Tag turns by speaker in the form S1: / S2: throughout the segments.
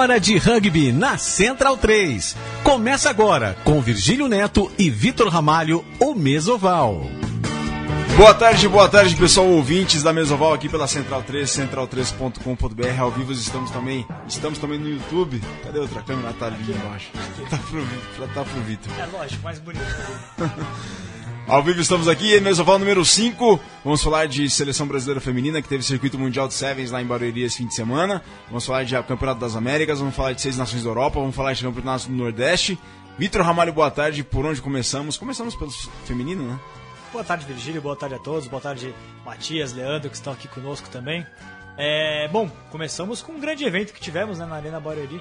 S1: hora de rugby na Central 3. Começa agora com Virgílio Neto e Vitor Ramalho, o Mesoval.
S2: Boa tarde, boa tarde, pessoal ouvintes da Mesoval aqui pela Central 3, central3.com.br. Ao vivo estamos também, estamos também no YouTube. Cadê a outra câmera? Tá ali embaixo. Tá pro, tá pro Vitor.
S3: É lógico, mais bonito.
S2: Ao vivo estamos aqui, Mesoval número 5. Vamos falar de seleção brasileira feminina que teve circuito mundial de Sevens lá em Barueri esse fim de semana. Vamos falar de Campeonato das Américas, vamos falar de Seis Nações da Europa, vamos falar de Campeonato do Nordeste. Vitor Ramalho, boa tarde. Por onde começamos? Começamos pelo feminino, né?
S3: Boa tarde, Virgílio. Boa tarde a todos. Boa tarde, Matias, Leandro, que estão aqui conosco também. É, bom, começamos com um grande evento que tivemos né, na Arena Barueri.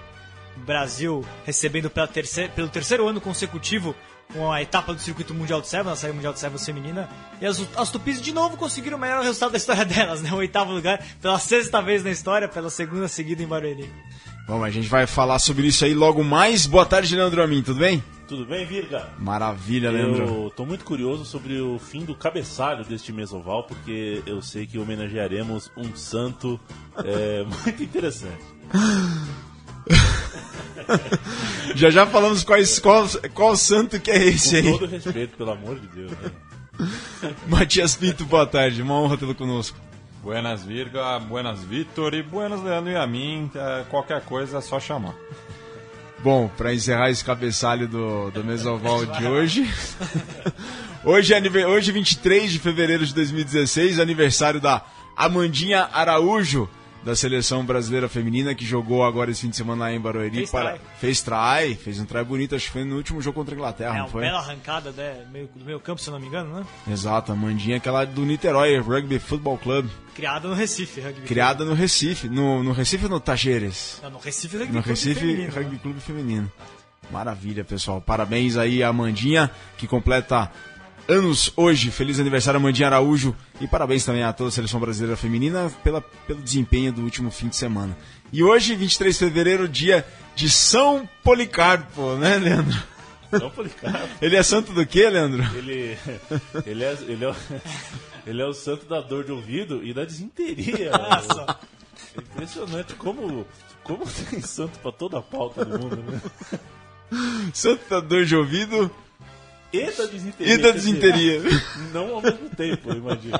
S3: Brasil recebendo terceira, pelo terceiro ano consecutivo com a etapa do circuito mundial de Sevens, a série mundial de Sevens feminina. E as, as Tupis de novo conseguiram o melhor resultado da história delas, né? O oitavo lugar pela sexta vez na história, pela segunda seguida em Barueri.
S2: Bom, a gente vai falar sobre isso aí logo mais. Boa tarde, Leandro Amin, tudo bem?
S4: Tudo bem, Virga?
S2: Maravilha, Leandro.
S4: Eu tô muito curioso sobre o fim do cabeçalho deste mesoval, porque eu sei que homenagearemos um santo é, muito interessante.
S2: já já falamos quais, qual, qual santo que é esse aí.
S4: Com todo respeito, pelo amor de Deus. Né?
S2: Matias Pinto, boa tarde. Uma honra tê-lo conosco.
S5: Buenas Virga, buenas Vitor e buenas Leandro e a mim. É, qualquer coisa é só chamar.
S2: Bom, para encerrar esse cabeçalho do, do Mesoval de hoje. hoje, é, hoje, 23 de fevereiro de 2016, aniversário da Amandinha Araújo, da seleção brasileira feminina que jogou agora esse fim de semana lá em Barueri.
S3: Fez
S2: para...
S3: try.
S2: Fez try, fez um try bonito, acho que foi no último jogo contra a Inglaterra,
S3: É uma
S2: foi?
S3: bela arrancada né, meio, do meio campo, se eu não me engano, né?
S2: Exato, a Mandinha, aquela do Niterói Rugby Football Club,
S3: Criada no Recife, rugby.
S2: criada no Recife. No, no Recife ou no Tajeres?
S3: Não, no Recife Rugby
S2: No
S3: Clube
S2: Recife
S3: feminino,
S2: Rugby
S3: né?
S2: Clube Feminino. Maravilha, pessoal. Parabéns aí a Amandinha, que completa anos hoje. Feliz aniversário, Amandinha Araújo. E parabéns também a toda a seleção brasileira feminina pela, pelo desempenho do último fim de semana. E hoje, 23 de fevereiro, dia de São Policarpo, né, Leandro?
S4: Não, Policarpo.
S2: Ele é santo do quê, Leandro?
S4: Ele, ele, é, ele, é, o- ele é o santo da dor de ouvido e da desinteria.
S3: Nossa.
S4: É impressionante como, como tem santo pra toda a pauta do mundo, né?
S2: Santo da dor de ouvido
S4: E da desinteria.
S2: e da
S4: quer dizer,
S2: desinteria.
S4: Não ao mesmo tempo, eu imagino.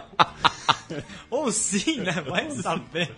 S3: Ou sim, né? Vai saber.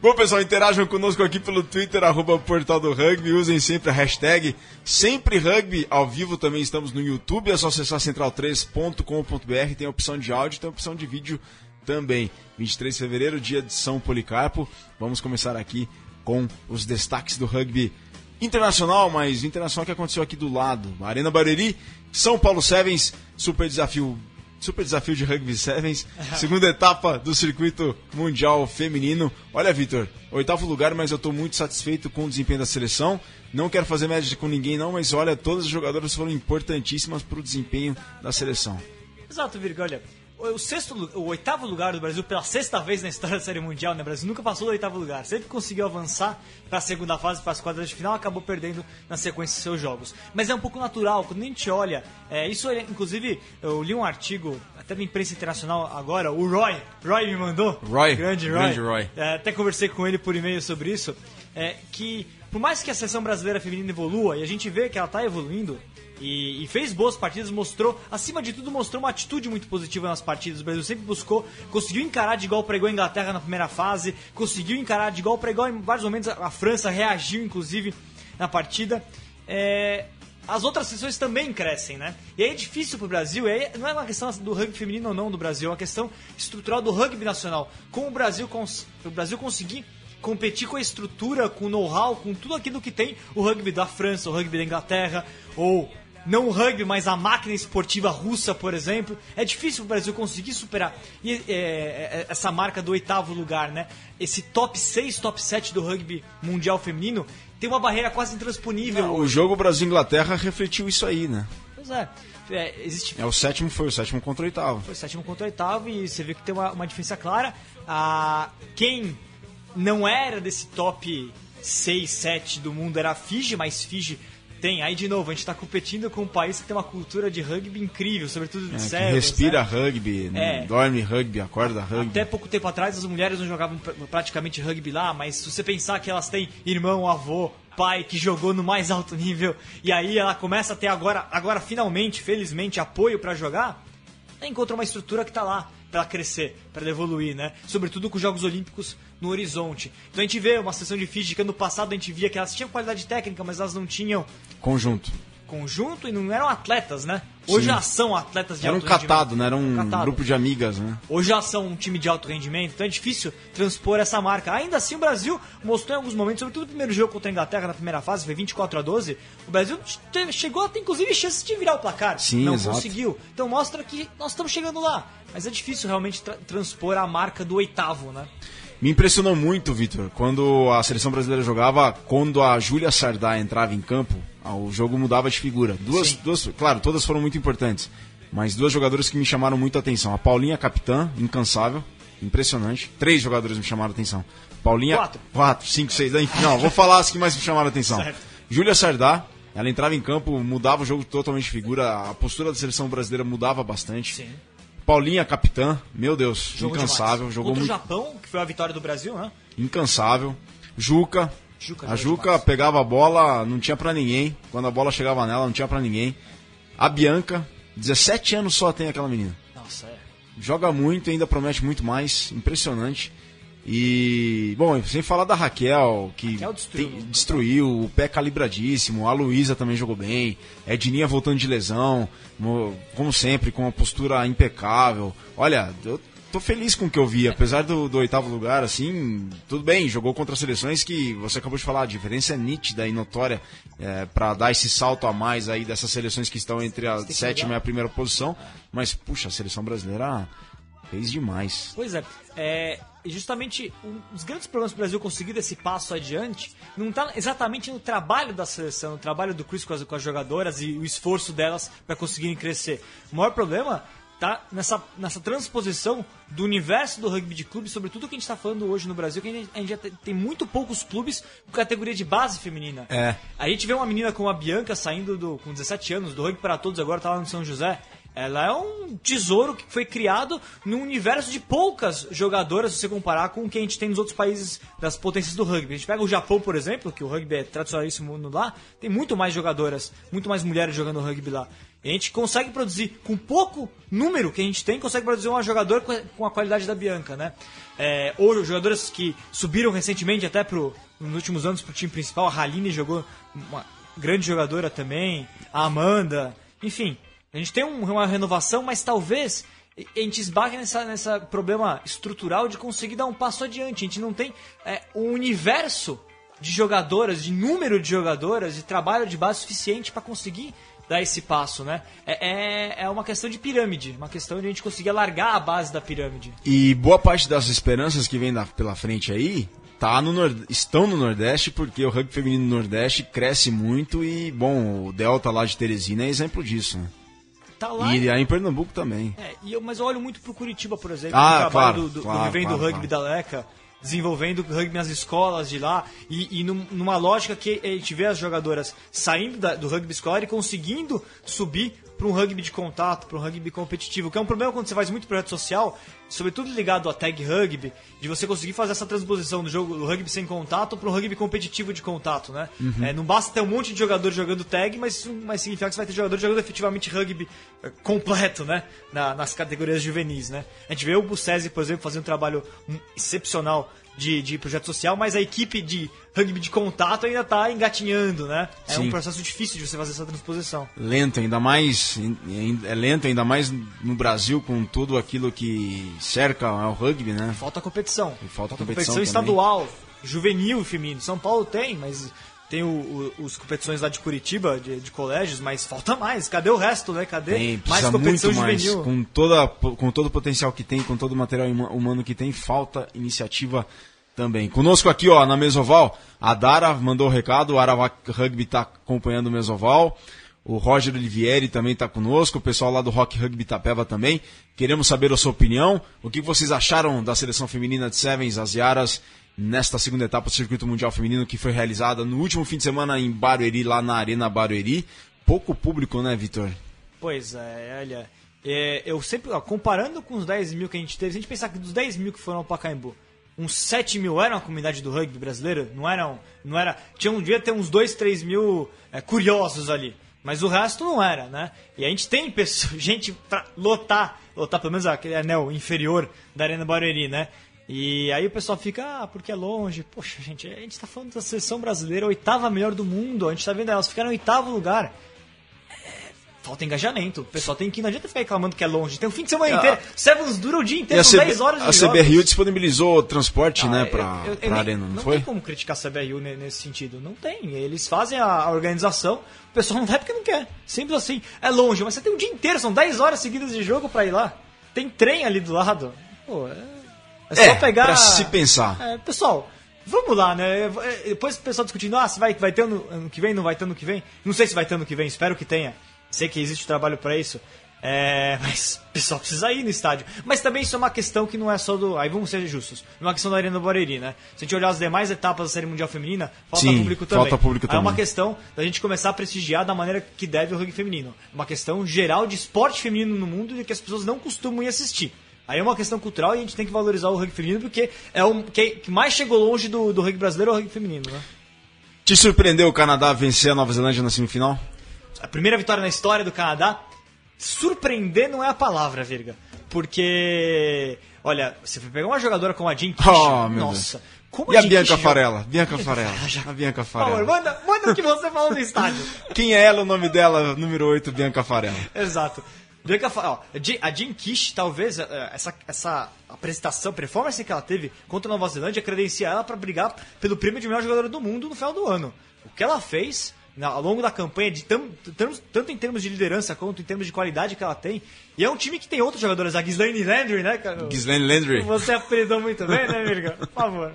S2: Bom, pessoal, interajam conosco aqui pelo Twitter, arroba Portal do Rugby. Usem sempre a hashtag Sempre Rugby. Ao vivo também estamos no YouTube. É só acessar central3.com.br. Tem a opção de áudio, tem a opção de vídeo também. 23 de fevereiro, dia de São Policarpo. Vamos começar aqui com os destaques do rugby internacional, mas internacional que aconteceu aqui do lado. Arena Barueri, São Paulo Sevens, super desafio Super desafio de Rugby Sevens, segunda etapa do circuito mundial feminino. Olha, Vitor, oitavo lugar, mas eu estou muito satisfeito com o desempenho da seleção. Não quero fazer média com ninguém, não, mas olha, todas as jogadoras foram importantíssimas para o desempenho da seleção.
S3: Exato, Virga, olha. O, sexto, o oitavo lugar do Brasil pela sexta vez na história da Série Mundial, né? O Brasil nunca passou do oitavo lugar. Sempre conseguiu avançar para a segunda fase, para as quadras de final, acabou perdendo na sequência seus jogos. Mas é um pouco natural, quando a gente olha. é, isso, é, inclusive, eu li um artigo, até na imprensa internacional agora, o Roy, Roy me mandou.
S2: Roy,
S3: grande Roy.
S2: grande Roy.
S3: É, até conversei com ele por e-mail sobre isso. É, que, por mais que a seleção brasileira feminina evolua, e a gente vê que ela está evoluindo, e, e fez boas partidas, mostrou, acima de tudo, mostrou uma atitude muito positiva nas partidas. O Brasil sempre buscou, conseguiu encarar de igual para igual a Inglaterra na primeira fase, conseguiu encarar de igual para igual em vários momentos. A, a França reagiu, inclusive, na partida. É, as outras seleções também crescem, né? E aí é difícil pro Brasil, aí não é uma questão do rugby feminino ou não do Brasil, é uma questão estrutural do rugby nacional. Como o Brasil, cons o Brasil conseguir competir com a estrutura, com o know-how, com tudo aquilo que tem o rugby da França, o rugby da Inglaterra, ou não o rugby, mas a máquina esportiva russa, por exemplo. É difícil o Brasil conseguir superar e, é, é, essa marca do oitavo lugar, né? Esse top 6, top 7 do rugby mundial feminino tem uma barreira quase intransponível.
S2: O jogo Brasil-Inglaterra refletiu isso aí, né?
S3: Pois é. É, existe
S2: É o sétimo, foi o sétimo contra o oitavo.
S3: foi sétimo contra oitavo e você vê que tem uma, uma diferença clara. Ah, quem não era desse top 6, 7 do mundo era a Fiji, mas Fiji Tem, aí de novo, a gente tá competindo com um país que tem uma cultura de rugby incrível, sobretudo de
S2: É, respira
S3: né?
S2: rugby,
S3: É.
S2: dorme rugby, acorda rugby.
S3: Até pouco tempo atrás as mulheres não jogavam pr- praticamente rugby lá, mas se você pensar que elas têm irmão, avô, pai que jogou no mais alto nível e aí ela começa a ter agora, agora finalmente, felizmente, apoio pra jogar, ela encontra uma estrutura que tá lá pra ela crescer, pra ela evoluir, né? Sobretudo com os Jogos Olímpicos no horizonte. Então a gente vê uma sessão de Fiji que ano passado a gente via que elas tinham qualidade técnica, mas elas não tinham
S2: Conjunto.
S3: Conjunto e não eram atletas, né? Hoje
S2: Sim.
S3: já são atletas de
S2: Era um
S3: alto rendimento.
S2: catado, né? Era um
S3: Catado.
S2: grupo de amigas, né?
S3: Hoje já são um time de alto rendimento, então é difícil transpor essa marca. Ainda assim, o Brasil mostrou em alguns momentos, sobretudo no primeiro jogo contra a Inglaterra, na primeira fase, foi 24 a 12 o Brasil chegou a ter, inclusive, chances de virar o placar.
S2: Sim,
S3: Não
S2: exato.
S3: conseguiu. Então mostra que nós estamos chegando lá. Mas é difícil realmente tra- transpor a marca do oitavo, né?
S2: Me impressionou muito, Vitor, quando a seleção brasileira jogava, quando a Júlia Sardá entrava em campo, o jogo mudava de figura. Duas,
S3: Sim.
S2: duas, claro, todas foram muito importantes, mas duas jogadoras que me chamaram muito a atenção. A Paulinha, capitã, incansável, impressionante. Três jogadores me chamaram a atenção. Paulinha,
S3: Quatro.
S2: quatro, cinco, seis, enfim, não, vou falar as que mais me chamaram a atenção.
S3: Certo.
S2: Júlia Sardá, ela entrava em campo, mudava o jogo totalmente de figura, a postura da seleção brasileira mudava bastante.
S3: Sim.
S2: Paulinha, capitã, meu Deus,
S3: Jogo
S2: incansável,
S3: demais.
S2: jogou
S3: Contra
S2: muito
S3: o Japão, que foi a vitória do Brasil, né?
S2: incansável. Juca.
S3: Juca
S2: a Juca
S3: demais.
S2: pegava a bola, não tinha pra ninguém. Quando a bola chegava nela, não tinha pra ninguém. A Bianca, 17 anos só tem aquela menina.
S3: Nossa, é.
S2: Joga muito, ainda promete muito mais. Impressionante. E, bom, sem falar da Raquel, que
S3: Raquel destruiu,
S2: tem-
S3: né?
S2: destruiu, o pé calibradíssimo. A Luísa também jogou bem. Edninha voltando de lesão, mo- como sempre, com uma postura impecável. Olha, eu tô feliz com o que eu vi. Apesar do, do oitavo lugar, assim, tudo bem, jogou contra seleções que você acabou de falar, a diferença é nítida e notória é, para dar esse salto a mais aí dessas seleções que estão entre a sétima e a primeira posição. Mas, puxa, a seleção brasileira fez demais.
S3: Pois é, é justamente um dos grandes problemas do Brasil conseguir esse passo adiante não está exatamente no trabalho da seleção, no trabalho do Chris com as, com as jogadoras e o esforço delas para conseguirem crescer. O maior problema tá nessa, nessa transposição do universo do rugby de clube, sobretudo o que a gente está falando hoje no Brasil, que a gente, a gente já tem, muito poucos clubes com categoria de base feminina.
S2: É.
S3: A gente vê uma menina como a Bianca saindo do, com 17 anos, do rugby para todos, agora tá lá no São José. Ela é um tesouro que foi criado num universo de poucas jogadoras, se você comparar com o que a gente tem nos outros países das potências do rugby. A gente pega o Japão, por exemplo, que o rugby é tradicionalíssimo lá, tem muito mais jogadoras, muito mais mulheres jogando rugby lá. A gente consegue produzir, com pouco número que a gente tem, consegue produzir uma jogadora com a- qualidade da Bianca, né? É, ou jogadoras que subiram recentemente até pro, nos últimos anos pro time principal, a Haline jogou uma grande jogadora também, a Amanda, enfim. A gente tem um- uma renovação, mas talvez a gente esbarre nessa, nessa problema estrutural de conseguir dar um passo adiante. A gente não tem é, um universo de jogadoras, de número de jogadoras, de trabalho de base suficiente para conseguir dar esse passo, né? É, é, é uma questão de pirâmide, uma questão de a gente conseguir alargar a base da pirâmide.
S2: E boa parte das esperanças que vem da- pela frente aí tá no Nord- estão no Nordeste, porque o rugby feminino no Nordeste cresce muito e, bom, o Delta lá de Teresina é exemplo disso, né?
S3: Tá lá.
S2: E aí em Pernambuco também.
S3: É, e eu, mas eu olho muito pro Curitiba, por exemplo,
S2: Ah,
S3: o trabalho
S2: claro,
S3: do, do,
S2: claro,
S3: do
S2: claro,
S3: Rugby da Leca, desenvolvendo rugby nas escolas de lá, e, e num- numa lógica que a gente vê as jogadoras saindo da- do rugby escolar e conseguindo subir para um rugby de contato, para um rugby competitivo, que é um problema quando você faz muito projeto social, sobretudo ligado a tag rugby, de você conseguir fazer essa transposição do jogo do rugby sem contato para um rugby competitivo de contato, né? É, não basta ter um monte de jogador jogando tag, mas isso vai significar que você vai ter jogador jogando efetivamente rugby eh, completo, né? Na- nas categorias juvenis, né? A gente vê o Bucese, por exemplo, fazendo um trabalho hum, excepcional de, de projeto social, mas a equipe de rugby de contato ainda está engatinhando, né? É
S2: Sim.
S3: um processo difícil de você fazer essa transposição.
S2: Lento, ainda mais. É lento, ainda mais no Brasil, com tudo aquilo que cerca o rugby, né?
S3: Falta competição.
S2: E falta competição
S3: competição
S2: também.
S3: estadual, juvenil e feminino. São Paulo tem, mas tem o, o- os competições lá de Curitiba, de, de colégios, mas falta mais. Cadê o resto, né? Cadê
S2: Tem,
S3: mais competição
S2: muito mais.
S3: juvenil?
S2: Com, toda, com todo o potencial que tem, com todo o material huma- humano que tem, falta iniciativa também. Conosco aqui, ó, na Mesoval, a Dara mandou o recado, o Aravac Rugby está acompanhando o Mesoval. O Roger Olivieri também está conosco, o pessoal lá do Rock Rugby Itapeva também. Queremos saber a sua opinião. O que vocês acharam da seleção feminina de Sevens, as Yaras nesta segunda etapa do Circuito Mundial Feminino que foi realizada no último fim de semana em Barueri, lá na Arena Barueri. Pouco público, né, Vitor?
S3: Pois é, olha. é, eu sempre, ó, comparando com os 10 mil que a gente teve, se a gente pensar que dos 10 mil que foram ao Pacaembu, uns 7 mil eram a comunidade do rugby brasileiro, não eram. Não era. Tinha um dia ter uns 2, 3 mil é, curiosos ali. Mas o resto não era, né? E a gente tem pessoa, gente pra lotar, lotar pelo menos aquele anel inferior da Arena Barueri, né? E aí o pessoal fica, ah, porque é longe. Poxa, gente, a gente tá falando da seleção brasileira, oitava melhor do mundo. A gente tá vendo elas ficaram em oitavo lugar. É, Falta engajamento. O pessoal tem que. Não adianta ficar reclamando que é longe. Tem um fim de semana
S2: Ah.
S3: inteiro. Sevens dura o dia inteiro, são
S2: CB
S3: 10 horas de
S2: a
S3: jogos.
S2: CBRU disponibilizou transporte,
S3: Ah,
S2: né,
S3: eu-
S2: pra,
S3: eu- eu
S2: pra
S3: nem-
S2: Arena, não,
S3: não
S2: foi?
S3: tem como criticar a CBRU ne- nesse sentido. Não tem. Eles fazem a, a organização, o pessoal não vai porque não quer. Simples assim. É longe, mas você tem um dia inteiro, são 10 horas seguidas de jogo pra ir lá. Tem trem ali do lado. Pô, é. É só
S2: É,
S3: pegar.
S2: pra se pensar.
S3: É, pessoal, vamos lá, né? É, Depois o pessoal discutindo, ah, se vai, vai ter ano, ano que vem, não vai ter ano que vem. Não sei se vai ter ano que vem, espero que tenha. Sei que existe trabalho pra isso. É, mas o pessoal precisa ir no estádio. Mas também isso é uma questão que não é só do. Aí vamos ser justos. Não é uma questão da Arena do Barueri, né? Se a gente olhar as demais etapas da Série Mundial Feminina, falta
S2: Sim,
S3: público também.
S2: falta público
S3: Aí é uma
S2: também.
S3: questão da gente começar a prestigiar da maneira que deve o rugby feminino. É Uma questão geral de esporte feminino no mundo e que as pessoas não costumam ir assistir. Aí é uma questão cultural e a gente tem que valorizar o rugby feminino porque é o que, mais chegou longe do, do rugby brasileiro é o rugby feminino, né?
S2: Te surpreendeu o Canadá vencer a Nova Zelândia na semifinal?
S3: A primeira vitória na história do Canadá. Surpreender não é a palavra, Virga. Porque, olha, você foi pegar uma jogadora como a Jean Kish,
S2: Oh,
S3: nossa. Como
S2: E a
S3: Jean
S2: Bianca Farella? Bianca Farella. A Bianca
S3: Por favor,
S2: Farella.
S3: manda, manda o que você falou no estádio.
S2: Quem é ela? O nome dela, número 8, Bianca Farella.
S3: Exato. Bianca ó, a Jean- Kish, talvez, eh, essa, essa apresentação, performance que ela teve contra a Nova Zelândia, credencia ela para brigar pelo prêmio de melhor jogadora do mundo no final do ano. O que ela fez na- ao longo da campanha, de tam- tam- tanto em termos de liderança quanto em termos de qualidade que ela tem, e é um time que tem outros jogadores, a Ghislaine Landry, né, cara?
S2: Ghislaine Landry.
S3: Você apelidou muito bem, né, Virga? Por favor.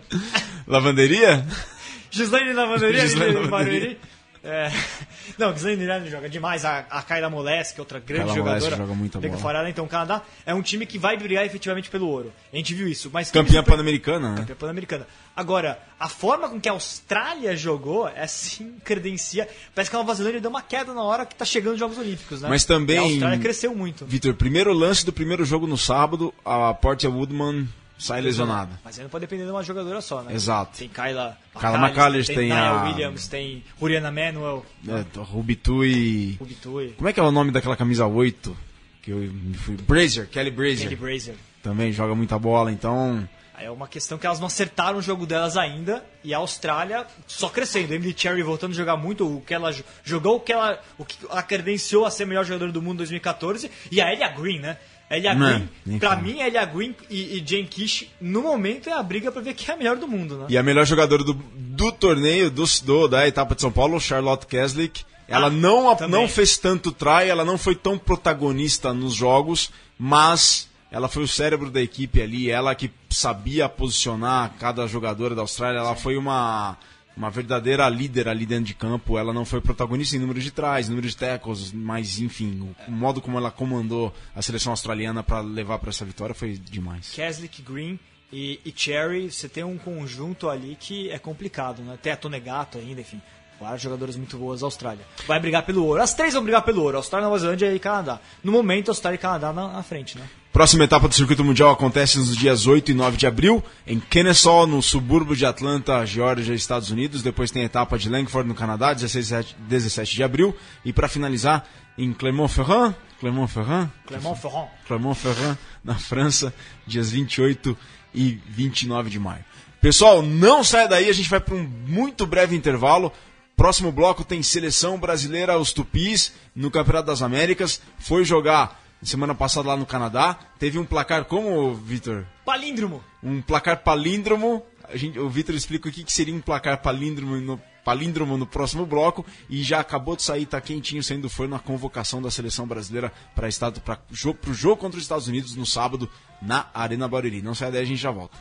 S2: Lavanderia?
S3: Gislaine Lavanderia
S2: Ghislaine
S3: de
S2: Lavanderia.
S3: É... Não, Gislaine Landry joga demais. A, a Kyla Moles, que é outra grande jogadora.
S2: joga
S3: Bianca
S2: bola.
S3: Farella, então o Canadá é um time que vai brigar efetivamente pelo ouro. A gente viu isso. Mas
S2: Campeã pan-americana, né?
S3: Campeã pan-americana. Agora, a forma com que a Austrália jogou é assim, credencia. Parece que a Nova Zelândia deu uma queda na hora que tá chegando os Jogos Olímpicos, né?
S2: Mas também-
S3: E a Austrália cresceu muito.
S2: Vitor, primeiro lance do primeiro jogo no sábado, a Portia Woodman sai lesionada.
S3: Mas aí não pode depender de uma jogadora só, né?
S2: Exato.
S3: Tem Kyla
S2: Kyla
S3: McAllister,
S2: tem
S3: Nia
S2: a-
S3: Williams, tem Juliana Manuel,
S2: É, Rubitui.
S3: Rubitui,
S2: Como é que é o nome daquela camisa 8? Que eu me fui. Brazier, Kelly Brazier.
S3: Kelly Brazier.
S2: Também joga muita bola, então.
S3: É uma questão que elas não acertaram o jogo delas ainda e a Austrália só crescendo. Emily Cherry voltando a jogar muito, o que ela jo- jogou, o que ela, o que ela credenciou a ser a melhor jogadora do mundo em 2014 e a Elia Green, né? Elia Green,
S2: nem
S3: pra mim, Elia Green e, e Jane Kish, no momento é a briga pra ver quem é a melhor do mundo, né?
S2: E a melhor jogadora do, do torneio, do, do- da etapa de São Paulo, Charlotte Keslick. Ela
S3: Ah,
S2: não,
S3: também.
S2: não fez tanto try, ela não foi tão protagonista nos jogos, mas ela foi o cérebro da equipe ali, ela que sabia posicionar cada jogadora da Austrália, ela foi uma, uma verdadeira líder ali dentro de campo, ela não foi protagonista em número de trás, número de tackles, mas enfim, o, modo como ela comandou a seleção australiana para levar para essa vitória foi demais.
S3: Keslick, Green e, e Cherry, você tem um conjunto ali que é complicado, né? Tem a Tonegato ainda, enfim. Várias jogadoras muito boas da Austrália. Vai brigar pelo ouro. As três vão brigar pelo ouro. Austrália, Nova Zelândia e Canadá. No momento, Austrália e Canadá na, na frente, né?
S2: Próxima etapa do Circuito Mundial acontece nos dias 8 e 9 de abril, em Kennesaw, no subúrbio de Atlanta, Geórgia, Estados Unidos. Depois tem a etapa de Langford, no Canadá, 16 e 17 de abril. E para finalizar, em Clermont-Ferrand, Clermont-Ferrand,
S3: Clermont-Ferrand.
S2: Clermont-Ferrand, na França, dias 28 e 29 de maio. Pessoal, não saia daí, a gente vai para um muito breve intervalo. Próximo bloco tem seleção brasileira, os Tupis, no Campeonato das Américas. Foi jogar semana passada lá no Canadá. Teve um placar como, Vitor?
S3: Palíndromo.
S2: Um placar palíndromo. A gente, o Vitor explica o que, que seria um placar palíndromo no, palíndromo no próximo bloco. E já acabou de sair, tá quentinho saindo do forno a convocação da seleção brasileira para estado para o jogo contra os Estados Unidos no sábado na Arena Barueri. Não sai daí, a gente já volta.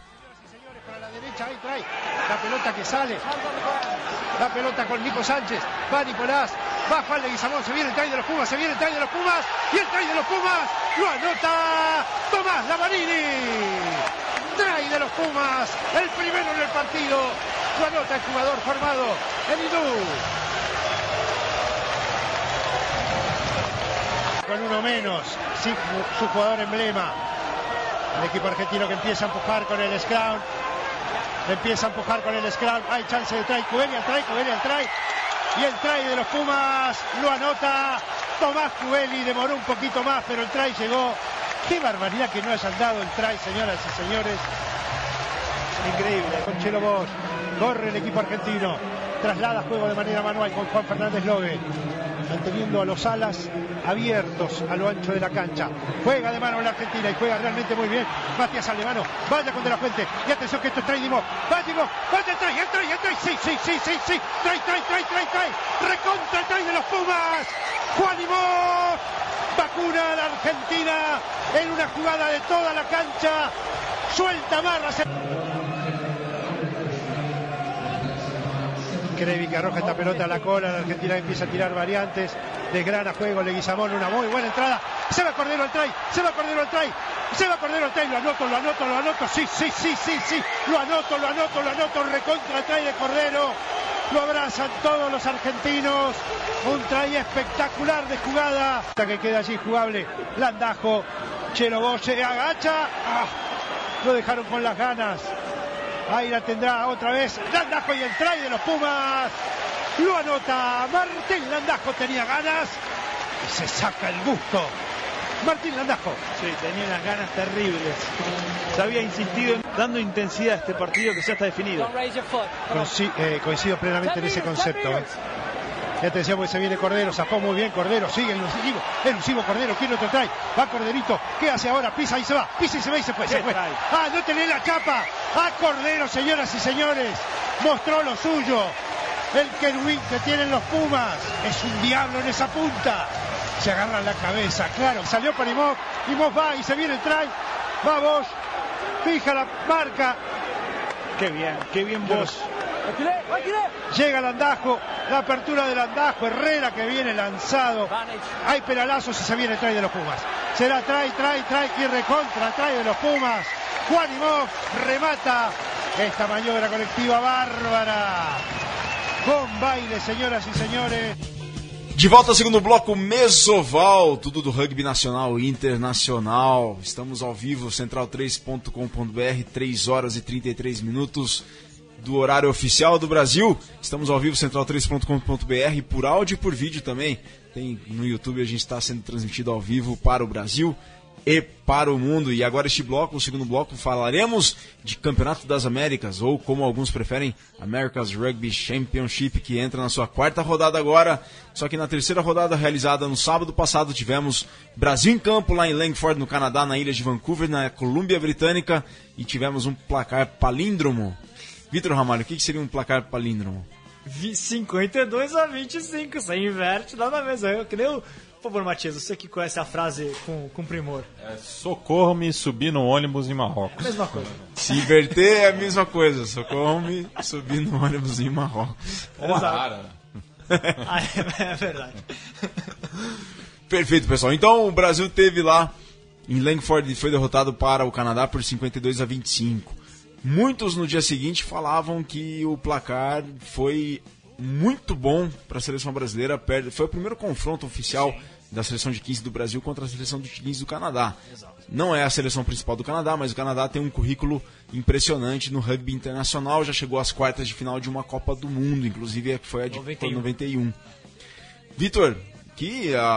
S6: La pelota que sale. La pelota con Nico Sánchez. Va Nicolás. Va Juan Leguizamón. Se viene el try de los Pumas. Se viene el try de los Pumas. Y el try de los Pumas lo anota Tomás Lavanini. Try de los Pumas, el primero en el partido. Lo anota el jugador formado en Idú. Con uno menos, su jugador emblema. El equipo argentino que empieza a empujar con el scrum. Empieza a empujar con el scrum. Hay chance de try. Cubeli al try, Cubeli al try. Y el try de los Pumas lo anota Tomás Cubeli. Demoró un poquito más, pero el try llegó. Qué barbaridad que no hayan dado el try, señoras y señores. Increíble. Con Chelo Bosch. Corre el equipo argentino. Traslada juego de manera manual con Juan Fernández Logue. Manteniendo a los alas abiertos a lo ancho de la cancha. Juega de mano la Argentina y juega realmente muy bien. Matías Alemano. Vaya con De La Fuente. Y atención que esto es try de Mo. Vaya el try. El try. El try. Sí, sí, sí, sí, sí. Try, try, try, try, try. Recontra el try de los Pumas. Juan Imó. Vacuna a la Argentina en una jugada de toda la cancha. Suelta barras. Crevi que arroja esta pelota a la cola, la Argentina empieza a tirar variantes, desgrana juego, Leguizamón, una muy buena entrada, se va Cordero al try, se va Cordero al try, se va Cordero al try, lo anoto, lo anoto, lo anoto, sí, sí, sí, sí, sí, lo anoto, lo anoto, lo anoto, recontra try de Cordero, lo abrazan todos los argentinos, un try espectacular de jugada, hasta que queda allí jugable, Landajo, Chelo Bosch, se agacha, ah, lo dejaron con las ganas, Ahí la tendrá otra vez Landajo y el try de los Pumas. Lo anota Martín Landajo, tenía ganas y se saca el gusto. Martín Landajo.
S7: Sí, tenía unas ganas terribles. Se había insistido en dando intensidad a este partido que ya está definido.
S6: Conci- eh, coincido plenamente en ese concepto. eh. Y atención porque se viene Cordero, zafó muy bien Cordero, sigue el elusivo, elusivo Cordero, quiere otro try, va Corderito, ¿qué hace ahora? Pisa y se va, pisa y se va y se fue, se fue. Ah, no tenés la chapa, a Cordero, señoras y señores, mostró lo suyo, el querubín que tienen los Pumas, es un diablo en esa punta, se agarra la cabeza, claro, salió para Imov, Imov va y se viene el try, va Bosch, fija la marca,
S7: Qué bien, qué bien vos.
S6: Llega el andajo, la apertura del andajo, Herrera que viene lanzado. Hay penalazos y se viene el try de los Pumas. Será try, try, try y recontra try de los Pumas. Juan Imov remata esta maniobra colectiva bárbara. Con baile, señoras y señores.
S2: De volta ao segundo bloco, Mesoval, tudo do rugby nacional e internacional. Estamos ao vivo, central3.com.br, 3 horas e 33 minutos do horário oficial do Brasil. Estamos ao vivo, central3.com.br, por áudio e por vídeo também. Tem no YouTube, a gente está sendo transmitido ao vivo para o Brasil e para o mundo. E agora este bloco, o segundo bloco, falaremos de Campeonato das Américas, ou como alguns preferem, America's Rugby Championship, que entra na sua quarta rodada agora. Só que na terceira rodada, realizada no sábado passado, tivemos Brasil em campo lá em Langford, no Canadá, na ilha de Vancouver, na Colômbia Britânica, e tivemos um placar palíndromo. Vitor Ramalho, o que que seria um placar palíndromo?
S3: Vi- 52 a 25, você inverte lá na mesa. Eu, que nem o... Por favor, Matias, você que conhece a frase com, com primor.
S5: É, Socorro-me subir no ônibus em Marrocos.
S3: Mesma coisa.
S2: Se inverter é a mesma coisa, socorro-me subir no ônibus em Marrocos.
S5: Uma
S3: Exato. Ah, é, é verdade.
S2: Perfeito, pessoal. Então o Brasil teve lá em Langford e foi derrotado para o Canadá por 52 a 25. Muitos no dia seguinte falavam que o placar foi muito bom para a seleção brasileira. Foi o primeiro confronto oficial da seleção de 15 do Brasil contra a seleção de 15 do Canadá. Não é a seleção principal do Canadá, mas o Canadá tem um currículo impressionante no rugby internacional. Já chegou às quartas de final de uma Copa do Mundo, inclusive foi a de
S3: 91.
S2: 91. Vitor,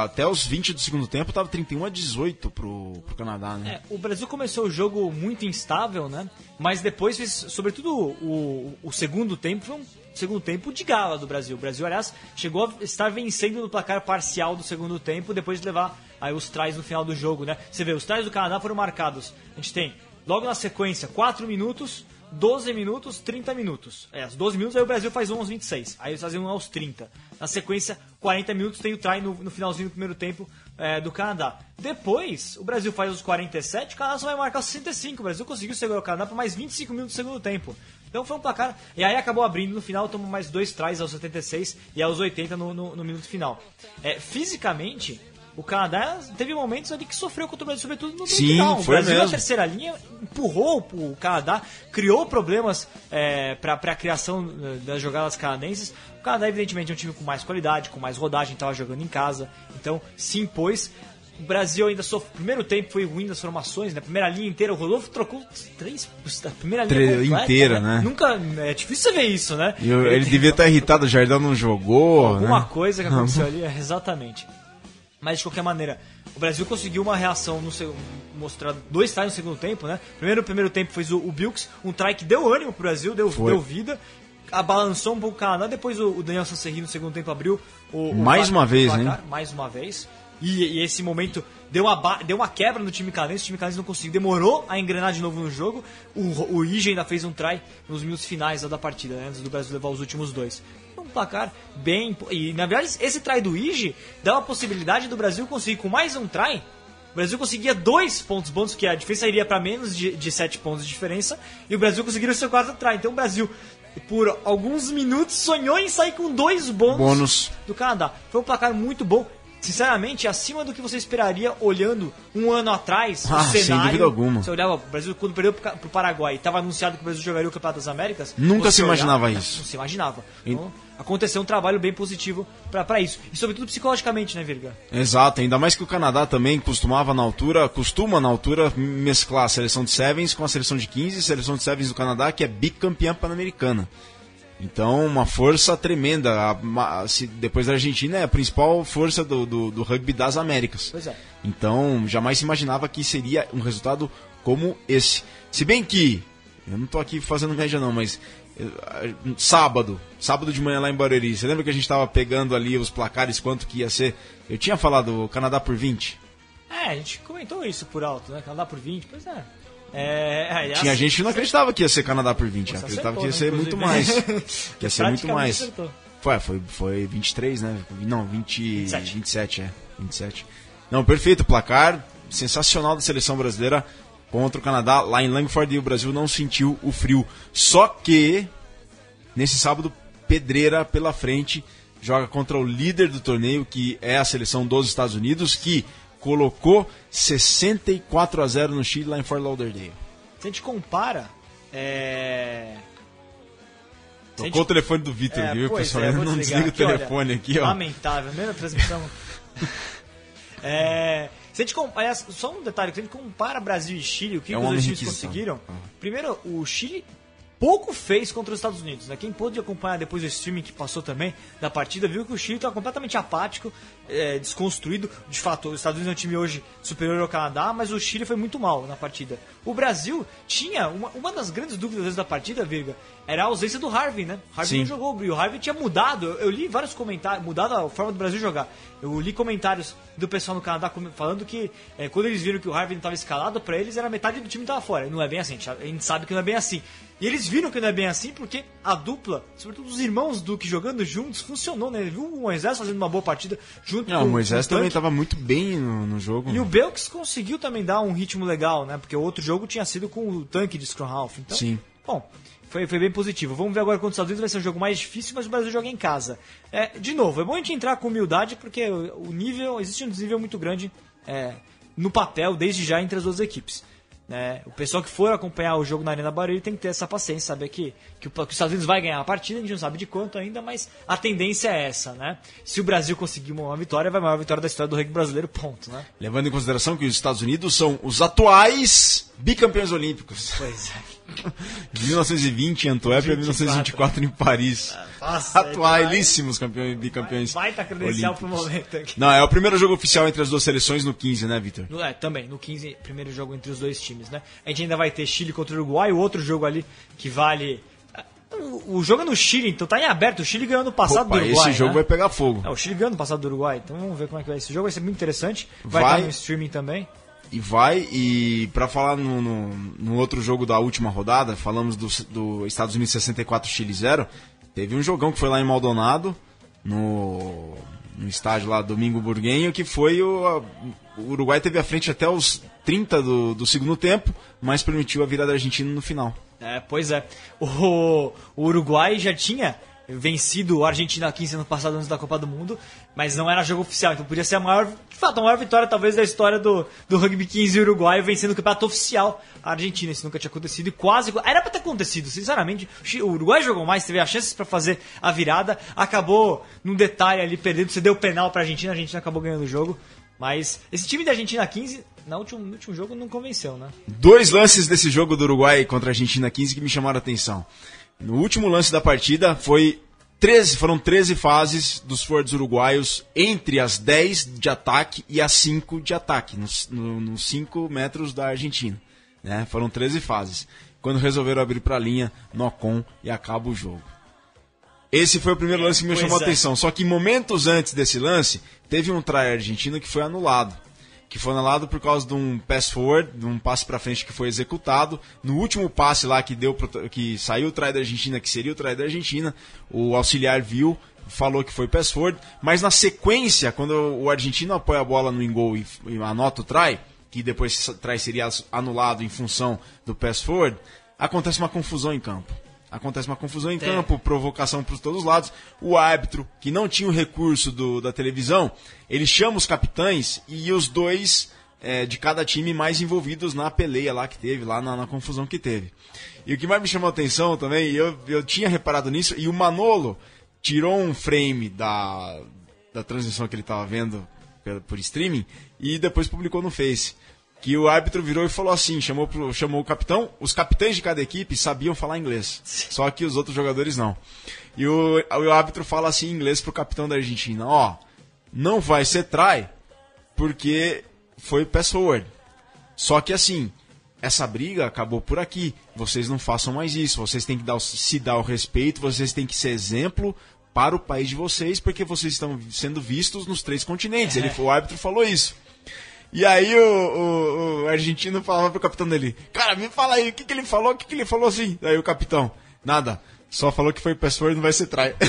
S2: até os 20 do segundo tempo tava 31 a 18 pro, pro Canadá, né?
S3: É, o Brasil começou o jogo muito instável, né? Mas depois fez, sobretudo o, o segundo tempo, foi um segundo tempo de gala do Brasil. O Brasil, aliás, chegou a estar vencendo no placar parcial do segundo tempo, depois de levar aí os trás no final do jogo, né? Você vê, os trás do Canadá foram marcados. A gente tem, logo na sequência, 4 minutos, 12 minutos, 30 minutos. É, os 12 minutos aí o Brasil faz um aos 26. Aí eles fazem um aos 30. Na sequência, 40 minutos tem o try no, no finalzinho do primeiro tempo é, do Canadá. Depois, o Brasil faz os 47, o Canadá só vai marcar os 65. O Brasil conseguiu segurar o Canadá por mais 25 minutos do segundo tempo. Então foi um placar. E aí acabou abrindo no final, tomou mais dois tries aos 76 e aos 80 no, no, no minuto final. É, fisicamente, o Canadá teve momentos ali que sofreu contra o Brasil, sobretudo no
S2: Sim,
S3: final. O Brasil,
S2: mesmo.
S3: na terceira linha, empurrou o Canadá, criou problemas é, para a criação eh, das jogadas canadenses. O Canadá, evidentemente, é um time com mais qualidade, com mais rodagem, estava jogando em casa, então se impôs. O Brasil ainda sofreu. Primeiro tempo foi ruim das formações, né? Primeira linha inteira, o Rodolfo trocou três. A primeira linha completa,
S2: inteira, né?
S3: Nunca. É difícil você ver isso, né?
S2: Eu- ele devia estar irritado, o Jardel não jogou.
S3: Alguma
S2: né?
S3: coisa que aconteceu ali, é, exatamente. Mas de qualquer maneira, o Brasil conseguiu uma reação no mostrar dois tries no segundo tempo, né? Primeiro, no primeiro tempo fez o, o Bilks, um try que deu ânimo pro Brasil, deu,
S2: Foi.
S3: deu vida, abalançou um pouco o Canadá, depois o, o Daniel Sanserri no segundo tempo abriu o, o
S2: Mais
S3: pla-
S2: uma vez,
S3: placar,
S2: né?
S3: Mais uma vez. E, e esse momento deu uma, deu uma quebra no time canadense, o time canadense não conseguiu, demorou a engrenar de novo no jogo. O, o Ige ainda fez um try nos minutos finais da partida, né, antes do Brasil levar os últimos dois. Um placar bem. E na verdade, esse try do Ige dá a possibilidade do Brasil conseguir com mais um try. O Brasil conseguia dois pontos bônus, que a diferença iria para menos de, de sete pontos de diferença, e o Brasil conseguiu o seu quarto try. Então o Brasil, por alguns minutos, sonhou em sair com dois bônus,
S2: Bônus.
S3: do Canadá. Foi um placar muito bom. Sinceramente, acima do que você esperaria olhando um ano atrás
S2: Ah,
S3: o
S2: sem
S3: cenário.
S2: dúvida alguma.
S3: Você olhava, o Brasil, quando perdeu pro Paraguai, estava anunciado que o Brasil jogaria o Campeonato das Américas.
S2: Nunca se imaginava
S3: olhava-
S2: isso.
S3: Não se imaginava. Então, aconteceu um trabalho bem positivo para isso. E sobretudo psicologicamente, né, Virga?
S2: Exato, ainda mais que o Canadá também costumava na altura, costuma na altura mesclar a seleção de sevens com a seleção de 15, a seleção de sevens do Canadá, que é bicampeã pan-americana. Então, uma força tremenda. A- ma- se- depois da Argentina é a principal força do, do, do rugby das Américas.
S3: Pois é.
S2: Então, jamais se imaginava que seria um resultado como esse. Se bem que, eu não tô aqui fazendo média não, mas sábado, sábado de manhã lá em Barueri, você lembra que a gente tava pegando ali os placares, quanto que ia ser? Eu tinha falado Canadá por 20.
S3: É, a gente comentou isso por alto, né? Canadá por 20, pois é. É, aliás,
S2: Tinha gente que não acreditava que ia ser Canadá por 20,
S3: Você
S2: acreditava que
S3: acertou,
S2: ia
S3: né,
S2: ser muito
S3: inclusive.
S2: mais. Que ia ser muito mais.
S3: acertou.
S2: Foi, foi, foi 23, né? Não, 20,
S3: 27.
S2: 27, é. 27. Não, perfeito. Placar sensacional da seleção brasileira contra o Canadá lá em Langford e o Brasil não sentiu o frio. Só que, nesse sábado, pedreira pela frente, joga contra o líder do torneio, que é a seleção dos Estados Unidos, que colocou 64 a 0 no Chile lá em Fort Lauderdale.
S3: Se a gente compara. É... A gente
S2: Tocou o telefone do Vitor,
S3: É,
S2: viu, pessoal?
S3: é,
S2: não desliga o
S3: aqui,
S2: telefone
S3: olha,
S2: aqui, ó.
S3: Lamentável, mesmo a transmissão. é, se a gente compara, aliás, só um detalhe, se a gente compara Brasil e Chile, o que,
S2: É
S3: que os dois times conseguiram? Primeiro, o Chile pouco fez contra os Estados Unidos. Né? Quem pôde acompanhar depois do streaming que passou também da partida, viu que o Chile estava completamente apático, é, desconstruído. De fato, os Estados Unidos é um time hoje superior ao Canadá, mas o Chile foi muito mal na partida. O Brasil tinha uma, uma das grandes dúvidas da partida, Virga, era a ausência do Harvey, né? O Harvey
S2: Sim.
S3: não jogou, e o Harvey tinha mudado. Eu, eu li vários comentários, mudado a forma do Brasil jogar. Eu li comentários do pessoal no Canadá falando que é, quando eles viram que o Harvey não estava escalado, para eles era metade do time estava fora. Não é bem assim, a gente sabe que não é bem assim. E eles viram que não é bem assim porque a dupla, sobretudo os irmãos Duque jogando juntos, funcionou, né? Viu o Moisés fazendo uma boa partida junto
S2: Não,
S3: com
S2: o Moisés também estava muito bem no, no jogo.
S3: E o Belks conseguiu também dar um ritmo legal, né? Porque o outro jogo tinha sido com o tanque de Scrum Então,
S2: Sim.
S3: Bom, foi, foi bem positivo. Vamos ver agora contra os Estados Unidos, vai ser um jogo mais difícil, mas o Brasil joga em casa. É, de novo, é bom a gente entrar com humildade, porque o o nível, existe um desnível muito grande é, no papel, desde já, entre as duas equipes. Né? o pessoal que for acompanhar o jogo na Arena Barueri tem que ter essa paciência, saber que, que, o, que os Estados Unidos vai ganhar a partida, a gente não sabe de quanto ainda, mas a tendência é essa, né? Se o Brasil conseguir uma vitória, vai a maior vitória da história do rugby brasileiro, ponto, né?
S2: Levando em consideração que os Estados Unidos são os atuais bicampeões olímpicos.
S3: Pois é.
S2: De 1920 em Antuérpia e 1924 em Paris.
S3: Nossa,
S2: Atualíssimos campeões, bicampeões
S3: Baita credencial
S2: olímpicos.
S3: pro momento aqui.
S2: Não, é o primeiro jogo oficial entre as duas seleções no 15, né, Vitor?
S3: É, também, no 15, primeiro jogo entre os dois times, né? A gente ainda vai ter Chile contra o Uruguai, o outro jogo ali que vale. O, o jogo é no Chile, então tá em aberto. O Chile ganhou no passado
S2: Opa,
S3: do Uruguai.
S2: esse jogo
S3: né?
S2: vai pegar fogo.
S3: É, o Chile ganhou no passado do Uruguai, então vamos ver como é que vai. Esse jogo vai ser muito interessante. Vai,
S2: Vai.
S3: estar no streaming também.
S2: E vai, e pra falar no, no, no outro jogo da última rodada, falamos do, do Estados Unidos 64 Chile 0. Teve um jogão que foi lá em Maldonado, no, no estádio lá Domingo Burguenho, que foi o, a- o Uruguai teve a frente até os 30 do, do segundo tempo, mas permitiu a virada argentina no final.
S3: É, pois é. O, o Uruguai já tinha vencido a Argentina 15 ano passado antes da Copa do Mundo, mas não era jogo oficial, então podia ser a maior, de fato, a maior vitória talvez da história do, do rugby 15 uruguaio vencendo o campeonato oficial a Argentina. Isso nunca tinha acontecido e quase. Era pra ter acontecido, sinceramente. O Uruguai jogou mais, teve as chances pra fazer a virada, acabou num detalhe ali perdendo, você deu penal pra Argentina, a Argentina acabou ganhando o jogo. Mas esse time da Argentina 15, no último, no último jogo, não convenceu, né?
S2: Dois lances desse jogo do Uruguai contra a Argentina 15 que me chamaram a atenção. No último lance da partida foi 13, foram 13 fases dos forwards uruguaios entre as 10 de ataque e as 5 de ataque, nos, no- nos 5 metros da Argentina. Né? Foram 13 fases. Quando resolveram abrir para a linha, Nocon e acaba o jogo. Esse foi o primeiro lance que me
S3: Pois
S2: chamou a
S3: é.
S2: atenção. Só que momentos antes desse lance, teve um try argentino que foi anulado. Que foi anulado por causa de um pass forward, de um passe para frente que foi executado. No último passe lá que deu que saiu o try da Argentina, que seria o try da Argentina, o auxiliar viu, falou que foi pass forward, mas na sequência, quando o argentino apoia a bola no ingol e, e anota o try, que depois try seria anulado em função do pass forward, acontece uma confusão em campo. Acontece uma confusão em campo, provocação para todos os lados. O árbitro, que não tinha o recurso do- da televisão, ele chama os capitães e os dois é, de cada time mais envolvidos na peleia lá que teve, lá na, na confusão que teve. E o que mais me chamou a atenção também, eu, eu tinha reparado nisso, e o Manolo tirou um frame da, da transmissão que ele estava vendo por streaming e depois publicou no Face. Que o árbitro virou e falou assim: chamou, pro- chamou o capitão. Os capitães de cada equipe sabiam falar inglês, só que os outros jogadores não. E o, o árbitro fala assim em inglês pro capitão da Argentina: Ó, não vai ser try porque foi pass forward. Só que assim, essa briga acabou por aqui. Vocês não façam mais isso. Vocês têm que dar, se dar o respeito, vocês têm que ser exemplo para o país de vocês, porque vocês estão sendo vistos nos três continentes. Ele, o árbitro falou isso. E aí o, o- o argentino falava pro capitão dele, cara, me fala aí, o que, que ele falou? O que, que ele falou assim? Aí o capitão, nada, só falou que foi pass forward não vai ser try.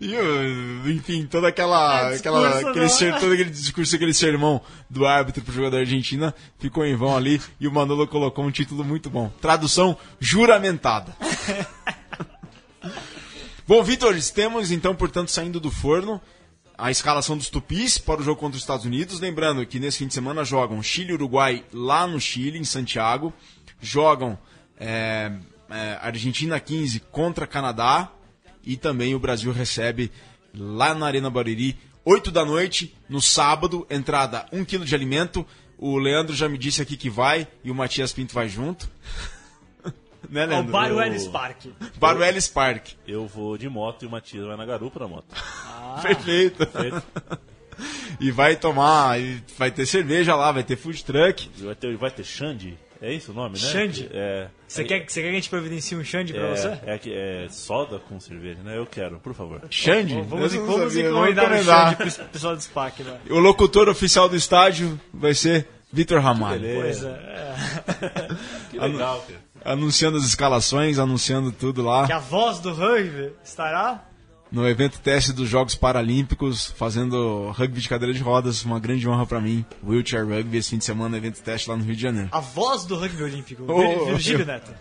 S2: E, o- enfim, toda aquela,
S3: É,
S2: aquela
S3: discurso,
S2: aquele ser, todo aquele discurso, aquele sermão do árbitro pro jogador da Argentina ficou em vão ali e o Manolo colocou um título muito bom. Tradução juramentada. bom, Vitor, temos então, portanto, saindo do forno a escalação dos Tupis para o jogo contra os Estados Unidos. Lembrando que nesse fim de semana jogam Chile e Uruguai lá no Chile, em Santiago. Jogam é, é, Argentina 15 contra Canadá. E também o Brasil recebe lá na Arena Barueri, 8 da noite, no sábado, entrada 1 kg de alimento. O Leandro já me disse aqui que vai e o Matias Pinto vai junto. Né,
S3: É o
S2: Leandro?
S3: Baruelis Park.
S2: Baruelis Park.
S4: Eu vou de moto e o Matias vai na garupa na moto.
S2: Perfeito.
S4: Perfeito.
S2: E vai tomar, e vai ter cerveja lá, vai ter food truck.
S4: Vai ter, vai ter Xande? É isso o nome, né?
S3: Xande?
S4: É.
S3: Você
S4: é,
S3: quer, você quer que a gente providencie um Xande pra
S4: é,
S3: você?
S4: É, que- é soda com cerveja, né? Eu quero, por favor.
S2: Xande?
S3: Vamos,
S2: Eu
S3: vamos
S2: sabia,
S3: encomendar o. Xande pro pessoal do SPAC, né?
S2: O locutor oficial do estádio vai ser Vitor Ramalho.
S3: Pois é. é.
S4: Que legal, cara.
S2: Anunciando as escalações, anunciando tudo
S3: Que
S2: lá.
S3: a voz do rugby estará
S2: No evento teste dos Jogos Paralímpicos, fazendo rugby de cadeira de rodas. Uma grande honra pra mim. Wheelchair Rugby esse fim de semana, evento teste lá no Rio de Janeiro.
S3: a voz do rugby olímpico,
S2: Oh,
S3: Vir- Virgílio Neto.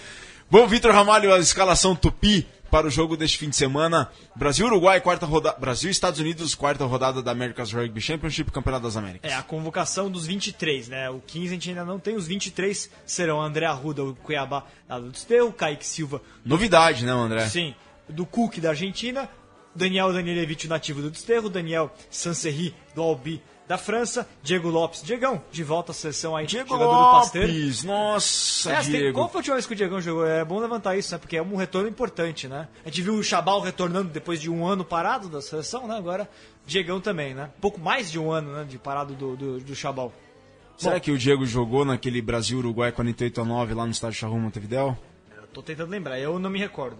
S2: Bom, Vitor Ramalho, a escalação Tupi para o jogo deste fim de semana. Brasil-Uruguai, quarta rodada. Brasil-Estados Unidos, quarta rodada da America's Rugby Championship, Campeonato das Américas.
S3: É, a convocação dos 23, né? O 15 a gente ainda não tem, os 23 serão André Arruda, o Cuiabá, lá do Desterro, Kaique Silva,
S2: Novidade, né, André?
S3: sim, do Cook da Argentina, Daniel Danielevich, nativo do Desterro, Daniel Sanserri, do Albi da França, Diego Lopes, Diegão, de volta à seleção aí,
S2: Diego
S3: jogador do Pasteur.
S2: Lopes, nossa,
S3: É, tem-
S2: Diego.
S3: qual foi a última vez que o Diegão jogou? É bom levantar isso, né? Porque é um retorno importante, né? A gente viu o Chabal retornando depois de um ano parado da seleção, né? Agora, Diegão também, né? Um pouco mais de um ano, né? De parado do, do, do Chabal.
S2: Será
S3: Bom.
S2: que o Diego jogou naquele Brasil-Uruguai 48 a 9 lá no estádio Charrua Montevideo?
S3: Eu tô tentando lembrar, eu não me recordo.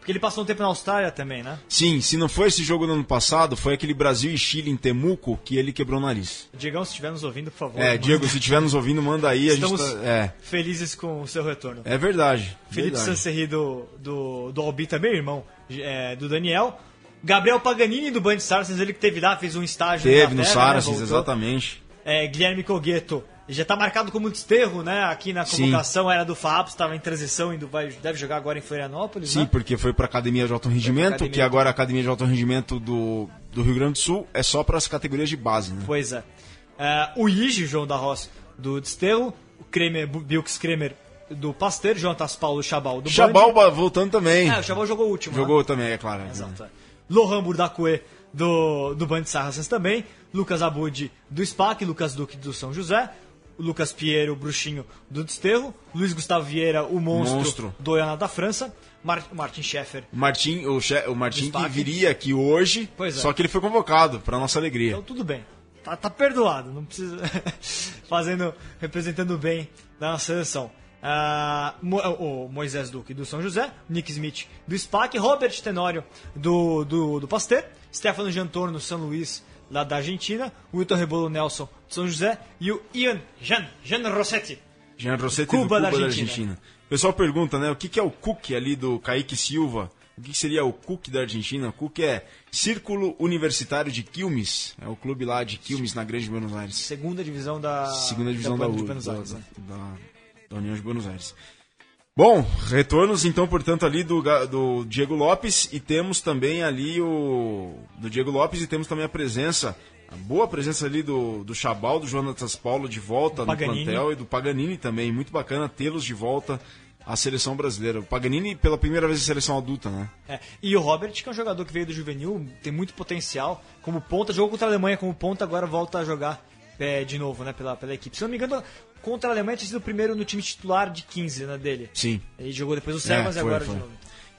S3: Porque ele passou um tempo na Austrália também, né?
S2: Sim, se não foi esse jogo no ano passado, foi aquele Brasil e Chile em Temuco que ele quebrou o nariz.
S3: Diegão, se estiver nos ouvindo, por favor.
S2: É,
S3: manda.
S2: Diego, se estiver nos ouvindo, manda aí. A gente
S3: Estamos
S2: tá- É,
S3: felizes com o seu retorno.
S2: é verdade.
S3: Felipe
S2: verdade.
S3: Sanserri do, do, do Albi também, irmão é, do Daniel. Gabriel Paganini do Band Saracens, ele que teve lá, fez um estágio
S2: Teve no
S3: né,
S2: Saracens,
S3: voltou.
S2: exatamente.
S3: É, Guilherme Cogueto já tá marcado como desterro, né? Aqui na
S2: Sim.
S3: convocação era do FAPS, estava em transição, indo, vai, deve jogar agora em Florianópolis,
S2: Sim,
S3: né?
S2: porque foi para a Academia de Alto Rendimento,
S3: academia.
S2: que agora a Academia de Alto Rendimento do, do Rio Grande do Sul é só para as categorias de base, né?
S3: Pois é. É, o Ige, João da Roça, do Desterro, o Kremer, Bilks Kremer, do Pasteur, Jonatas Paulo Chabal, do
S2: Chabal
S3: Band.
S2: voltando também.
S3: É, o Chabal jogou o último. né?
S2: Jogou também, é claro.
S3: Exato. é. Lohan Burdacue, do, do Band Saracens também. Lucas Abud, do SPAC. Lucas Duque, do São José. O Lucas Piero, o bruxinho do Desterro. Luiz Gustavo Vieira, o monstro,
S2: Monstro.
S3: do Oyana da França. Mar Martin Scheffer.
S2: O Martim, o, che- o Martim que viria aqui hoje,
S3: é.
S2: só que ele foi convocado, para nossa alegria.
S3: Então tudo bem. Tá, tá perdoado, não precisa. Fazendo. representando bem da nossa seleção. Ah, Mo- o Moisés Duque do São José, Nick Smith do SPAC, Robert Tenório do, do, do Pasteur, Stefano Jantorno do São Luís, lá da Argentina, Wilton Rebolo Nelson do São José e o Ian Jan, Jan Rossetti.
S2: Jean Rossetti
S3: Cuba
S2: do Cuba
S3: da
S2: da
S3: Argentina.
S2: Argentina. O pessoal pergunta, né, o que, que é o Cook ali do Kaique Silva? O que, que seria o Cook da Argentina? O Cook é Círculo Universitário de Quilmes, é o clube lá de Quilmes, na Grande Buenos Aires.
S3: Segunda divisão da.
S2: Segunda divisão da,
S3: de
S2: U,
S3: Buenos
S2: da,
S3: Aires, né?
S2: da- da União de Buenos Aires. Bom, retornos então, portanto, ali do, do Diego Lopes e temos também ali o. Do Diego Lopes e temos também a presença, a boa presença ali do, do Chabal, do Jonatas Paulo de volta no plantel e do Paganini também. Muito bacana tê-los de volta à seleção brasileira. O Paganini pela primeira vez em seleção adulta, né?
S3: É, E o Robert, que é um jogador que veio do juvenil, tem muito potencial. Como ponta, jogou contra a Alemanha como ponta, agora volta a jogar é, de novo né, pela, pela equipe. Se não me engano, contra a Alemanha tinha sido o primeiro no time titular de 15 né, dele.
S2: Sim.
S3: Ele jogou depois o Servas
S2: É,
S3: e
S2: foi,
S3: agora
S2: foi.
S3: de novo.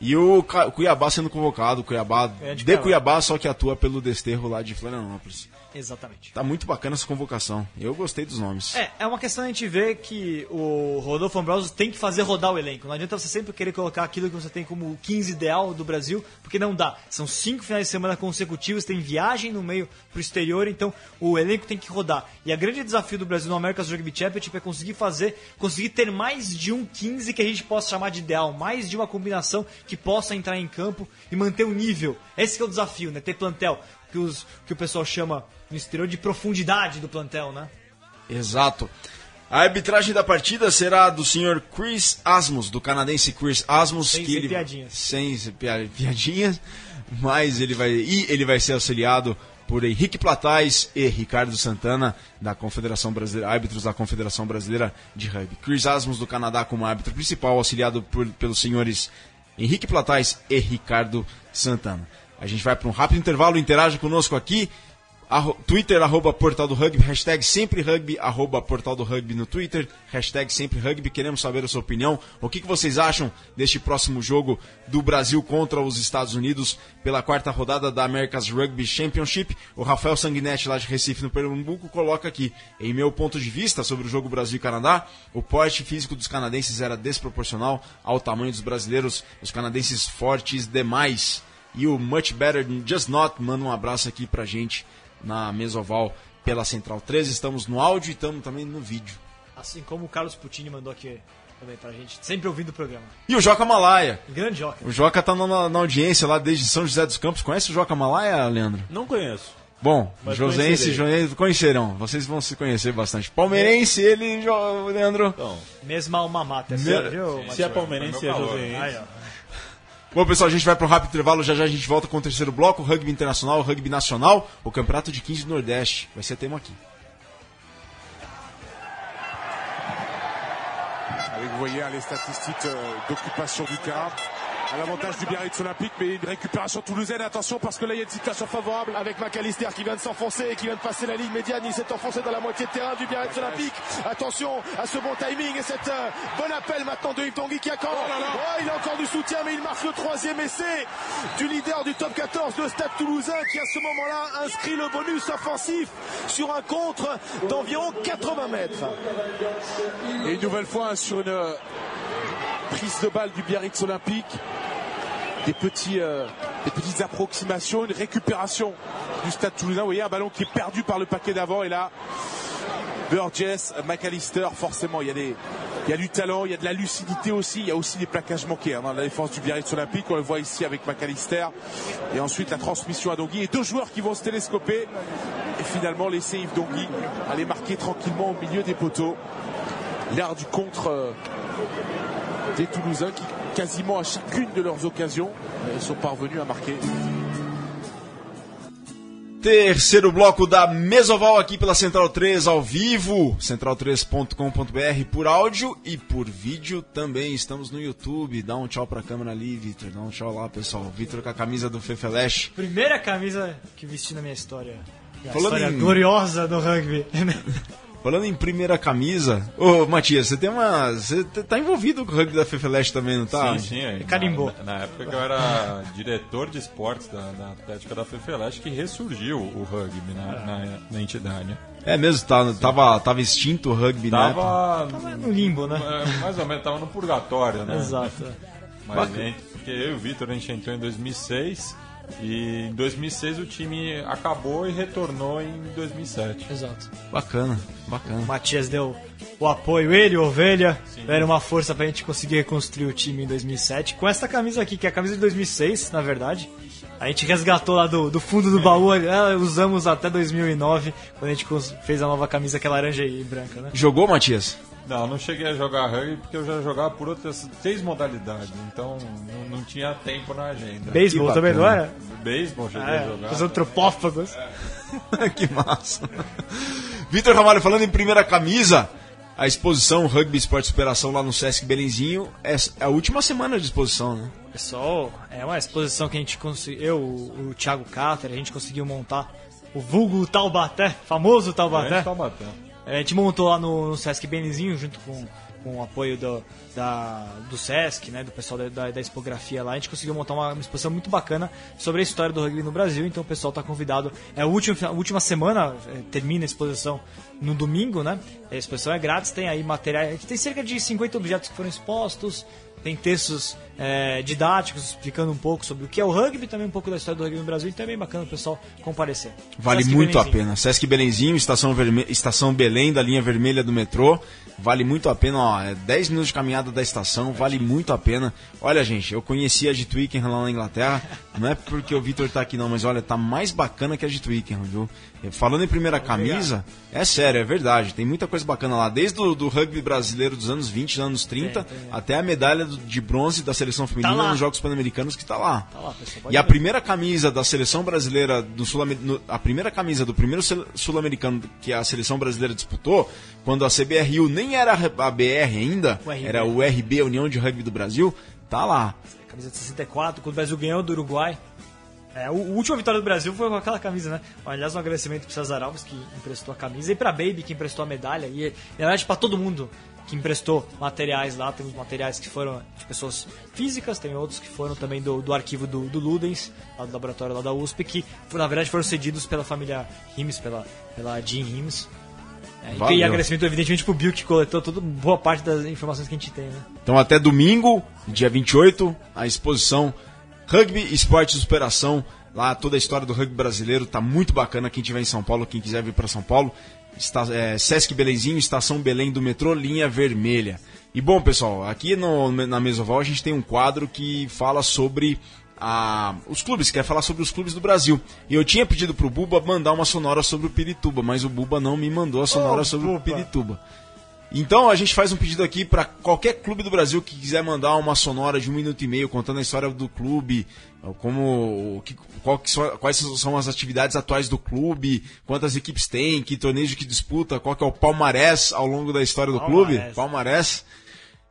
S2: E o Cuiabá sendo convocado, o Cuiabá
S3: É,
S2: de,
S3: de. Cuiabá,
S2: só que atua pelo desterro lá de Florianópolis.
S3: Exatamente.
S2: Tá muito bacana essa convocação. Eu gostei dos nomes.
S3: É, é uma questão a gente ver que o Rodolfo Ambrosio tem que fazer rodar o elenco. Não adianta você sempre querer colocar aquilo que você tem como o 15 ideal do Brasil, porque não dá. São cinco finais de semana consecutivos, tem viagem no meio pro exterior, então o elenco tem que rodar. E a grande desafio do Brasil no America's Rugby Championship é conseguir fazer, conseguir ter mais de um 15 que a gente possa chamar de ideal, mais de uma combinação que possa entrar em campo e manter o nível. Esse que é o desafio, né? Ter plantel, que, os, que o pessoal chama no exterior de profundidade do plantel, né?
S2: Exato. A arbitragem da partida será do senhor Chris Asmus, do canadense Chris Asmus.
S3: Sem
S2: que ele,
S3: piadinhas.
S2: Sem piadinhas. Mas ele vai. E ele vai ser auxiliado por Henrique Platais e Ricardo Santana, da Confederação Brasileira, árbitros da Confederação Brasileira de Rugby. Chris Asmus, do Canadá, como árbitro principal, auxiliado por- pelos senhores Henrique Platais e Ricardo Santana. A gente vai para um rápido intervalo, interage conosco aqui. Arro- Twitter, arroba Portal do Rugby, hashtag sempre rugby, arroba Portal do Rugby no Twitter, hashtag sempre rugby. Queremos saber a sua opinião. O que, que vocês acham deste próximo jogo do Brasil contra os Estados Unidos pela quarta rodada da America's Rugby Championship? O Rafael Sanguinetti, lá de Recife, no Pernambuco, coloca aqui. Em meu ponto de vista sobre o jogo Brasil e Canadá, o porte físico dos canadenses era desproporcional ao tamanho dos brasileiros, os canadenses fortes demais. E o Much Better Just Not manda um abraço aqui pra gente na Mesoval pela Central 13. Estamos no áudio e estamos também no vídeo.
S3: Assim como o Carlos Putini mandou aqui também pra gente, sempre ouvindo o programa.
S2: E o Joca Malaya.
S3: Grande Joca.
S2: O Joca tá na, na audiência lá desde São José dos Campos. Conhece o Joca Malaya, Leandro?
S4: Não conheço.
S2: Bom,
S4: Mas
S2: Josense e. Josense conhecerão. Vocês vão se conhecer bastante. Palmeirense, ele, Leandro.
S4: Então,
S3: Mesma alma mater,
S2: Me-
S3: sério, viu,
S4: se é palmeirense, é
S5: meu calor.
S4: joseense.
S3: Aí, ó.
S2: Bom, pessoal, a gente vai para um rápido intervalo. Já já a gente volta com o terceiro bloco: Rugby Internacional, Rugby Nacional, o Campeonato de 15 do Nordeste. Vai ser tema aqui.
S8: Avec, vous voyez, les statistiques euh, d'occupation du terrain. À l'avantage du Biarritz Olympique, mais une récupération toulousaine. Attention parce que là, il y a une situation favorable avec McAllister qui vient de s'enfoncer et qui vient de passer la ligne médiane. Il s'est enfoncé dans la moitié de terrain du Biarritz Olympique. Attention à ce bon timing et cet euh, bon appel maintenant de Yves qui accorde. Oh, il a encore du soutien, mais il marque le troisième essai du leader du top 14 de Stade Toulousain qui à ce moment-là inscrit le bonus offensif sur un contre d'environ 80 mètres. Et une nouvelle fois hein, sur une euh, prise de balle du Biarritz Olympique. Des, petits, euh, des petites approximations, une récupération du stade toulousain. Vous voyez un ballon qui est perdu par le paquet d'avant. Et là, Burgess, McAllister, forcément, il y, a des, il y a du talent, il y a de la lucidité aussi, il y a aussi des plaquages manqués hein, dans la défense du Biarritz Olympique, on le voit ici avec McAllister, et ensuite la transmission à Dongui, et deux joueurs qui vont se télescoper, et finalement laisser Yves Dongui aller marquer tranquillement au milieu des poteaux. L'art du contre euh, des Toulousains qui, quasiment à chacune de leurs occasions, sont parvenus à marquer.
S2: Terceiro bloco da Mesoval aqui pela Central 3 ao vivo, central3.com.br por áudio e por vídeo também. Estamos no YouTube. Dá um tchau pra câmera ali, Vitor. Dá um tchau lá, pessoal. Vitor com a camisa do Fefeleche.
S3: Primeira camisa que vesti na minha história. A
S2: Falando
S3: história
S2: em-
S3: gloriosa do rugby.
S2: Falando em primeira camisa, ô Matias, você tem uma. Você tá envolvido com o rugby da Fefeleche também, não tá?
S5: Sim, sim. é.
S3: Carimbou.
S5: Na, na época que eu era diretor de esportes da, da Atlética da Fefeleche, que ressurgiu o rugby na, na, na entidade.
S2: É mesmo, tá, tava, tava extinto o rugby, né?
S5: Tava,
S3: Tava no limbo, né?
S5: é, mais ou menos, tava no purgatório, né?
S3: Exato.
S5: Mas
S2: Bacana.
S5: gente, porque eu e o Vitor, a gente entrou em 2006 e em 2006 o time acabou e retornou em 2007.
S3: Exato.
S2: Bacana, bacana.
S3: O Matias deu o apoio, ele, o Ovelha, deram uma força pra gente conseguir reconstruir o time em 2007. Com essa camisa aqui, que é a camisa de 2006, na verdade. A gente resgatou lá do, do fundo do baú, ela usamos até 2009, quando a gente fez a nova camisa, que é laranja e branca, né?
S2: Jogou, Matias?
S5: Não, não cheguei a jogar rugby porque eu já jogava por outras seis modalidades, então não, não tinha tempo na agenda.
S3: Beisebol também, não era?
S5: Beisebol cheguei a
S3: É,
S5: jogar.
S3: os antropófagos.
S2: que massa. Vitor Ramalho, falando em primeira camisa, a exposição Rugby Esporte Superação lá no Sesc Belenzinho é a última semana de exposição, né?
S3: Pessoal, é uma exposição que a gente conseguiu, eu, o, Thiago Cáter, a gente conseguiu montar o vulgo Taubaté, famoso Taubaté.
S5: Grande Taubaté.
S3: A gente montou lá no, no Sesc Belenzinho, junto com, com o apoio do, da, do Sesc, né, do pessoal da, da, da expografia lá. A gente conseguiu montar uma, uma exposição muito bacana sobre a história do rugby no Brasil. Então o pessoal está convidado. É a última, a última semana, é, termina a exposição no domingo, né? A exposição é grátis, tem aí gente tem cerca de 50 objetos que foram expostos. Tem textos é, didáticos explicando um pouco sobre o que é o rugby, também um pouco da história do rugby no Brasil. Então é bem bacana o pessoal comparecer.
S2: Vale
S3: Sesc
S2: muito a
S3: Belenzinho.
S2: pena. Sesc Belenzinho, estação, verme... estação Belém, da linha vermelha do metrô. Vale muito a pena, ó. É 10 minutos de caminhada da estação, vale muito a pena. Olha, gente, eu conheci a de Twickenham lá na Inglaterra. Não é porque o Vitor tá aqui, não, mas olha, tá mais bacana que a de Twickenham, viu? Falando em primeira camisa, é sério, é verdade. Tem muita coisa bacana lá. Desde o do rugby brasileiro dos anos 20, dos anos 30,
S3: Tem, tem, é.
S2: até a medalha de bronze da seleção feminina
S3: lá.
S2: nos Jogos Pan-Americanos que tá lá.
S3: Tá lá,
S2: E a
S3: ver.
S2: primeira camisa da seleção brasileira do sul a primeira camisa do primeiro sul-americano que a seleção brasileira disputou, quando a CBRU nem era a BR ainda,
S3: O
S2: era o RB, a União de Rugby do Brasil, tá lá.
S3: Camisa de 64, quando o Brasil ganhou do Uruguai. É, o, a última vitória do Brasil foi com aquela camisa, né? Aliás, um agradecimento pro César Alves, que emprestou a camisa, e pra Baby, que emprestou a medalha, e, e na verdade pra todo mundo que emprestou materiais lá. Temos materiais que foram de pessoas físicas, tem outros que foram também do, do arquivo do, do Ludens, lá do laboratório lá da USP, que na verdade foram cedidos pela família Rimes, pela, pela Jean Rimes. É, e- e agradecimento, evidentemente, pro Bill, que coletou toda boa parte das informações que a gente tem, né?
S2: Então até domingo, dia 28, a exposição Rugby Esporte de Superação. Lá toda a história do rugby brasileiro tá muito bacana. Quem tiver em São Paulo, quem quiser vir para São Paulo, está, é, Sesc Belenzinho, Estação Belém do metrô, linha vermelha. E bom, pessoal, aqui no, na Mesoval a gente tem um quadro que fala sobre a, os clubes, quer falar sobre os clubes do Brasil. E eu tinha pedido pro Buba mandar uma sonora sobre o Pirituba, mas o Buba não me mandou a sonora
S3: Ô,
S2: sobre o
S3: Buba.
S2: Pirituba. Então a gente faz um pedido aqui para qualquer clube do Brasil que quiser mandar uma sonora de um minuto e meio contando a história do clube, como que, que são- quais são as atividades atuais do clube, quantas equipes tem, que torneios que disputa, qual que é o palmarés ao longo da história do
S3: Palmarés.
S2: clube, palmarés.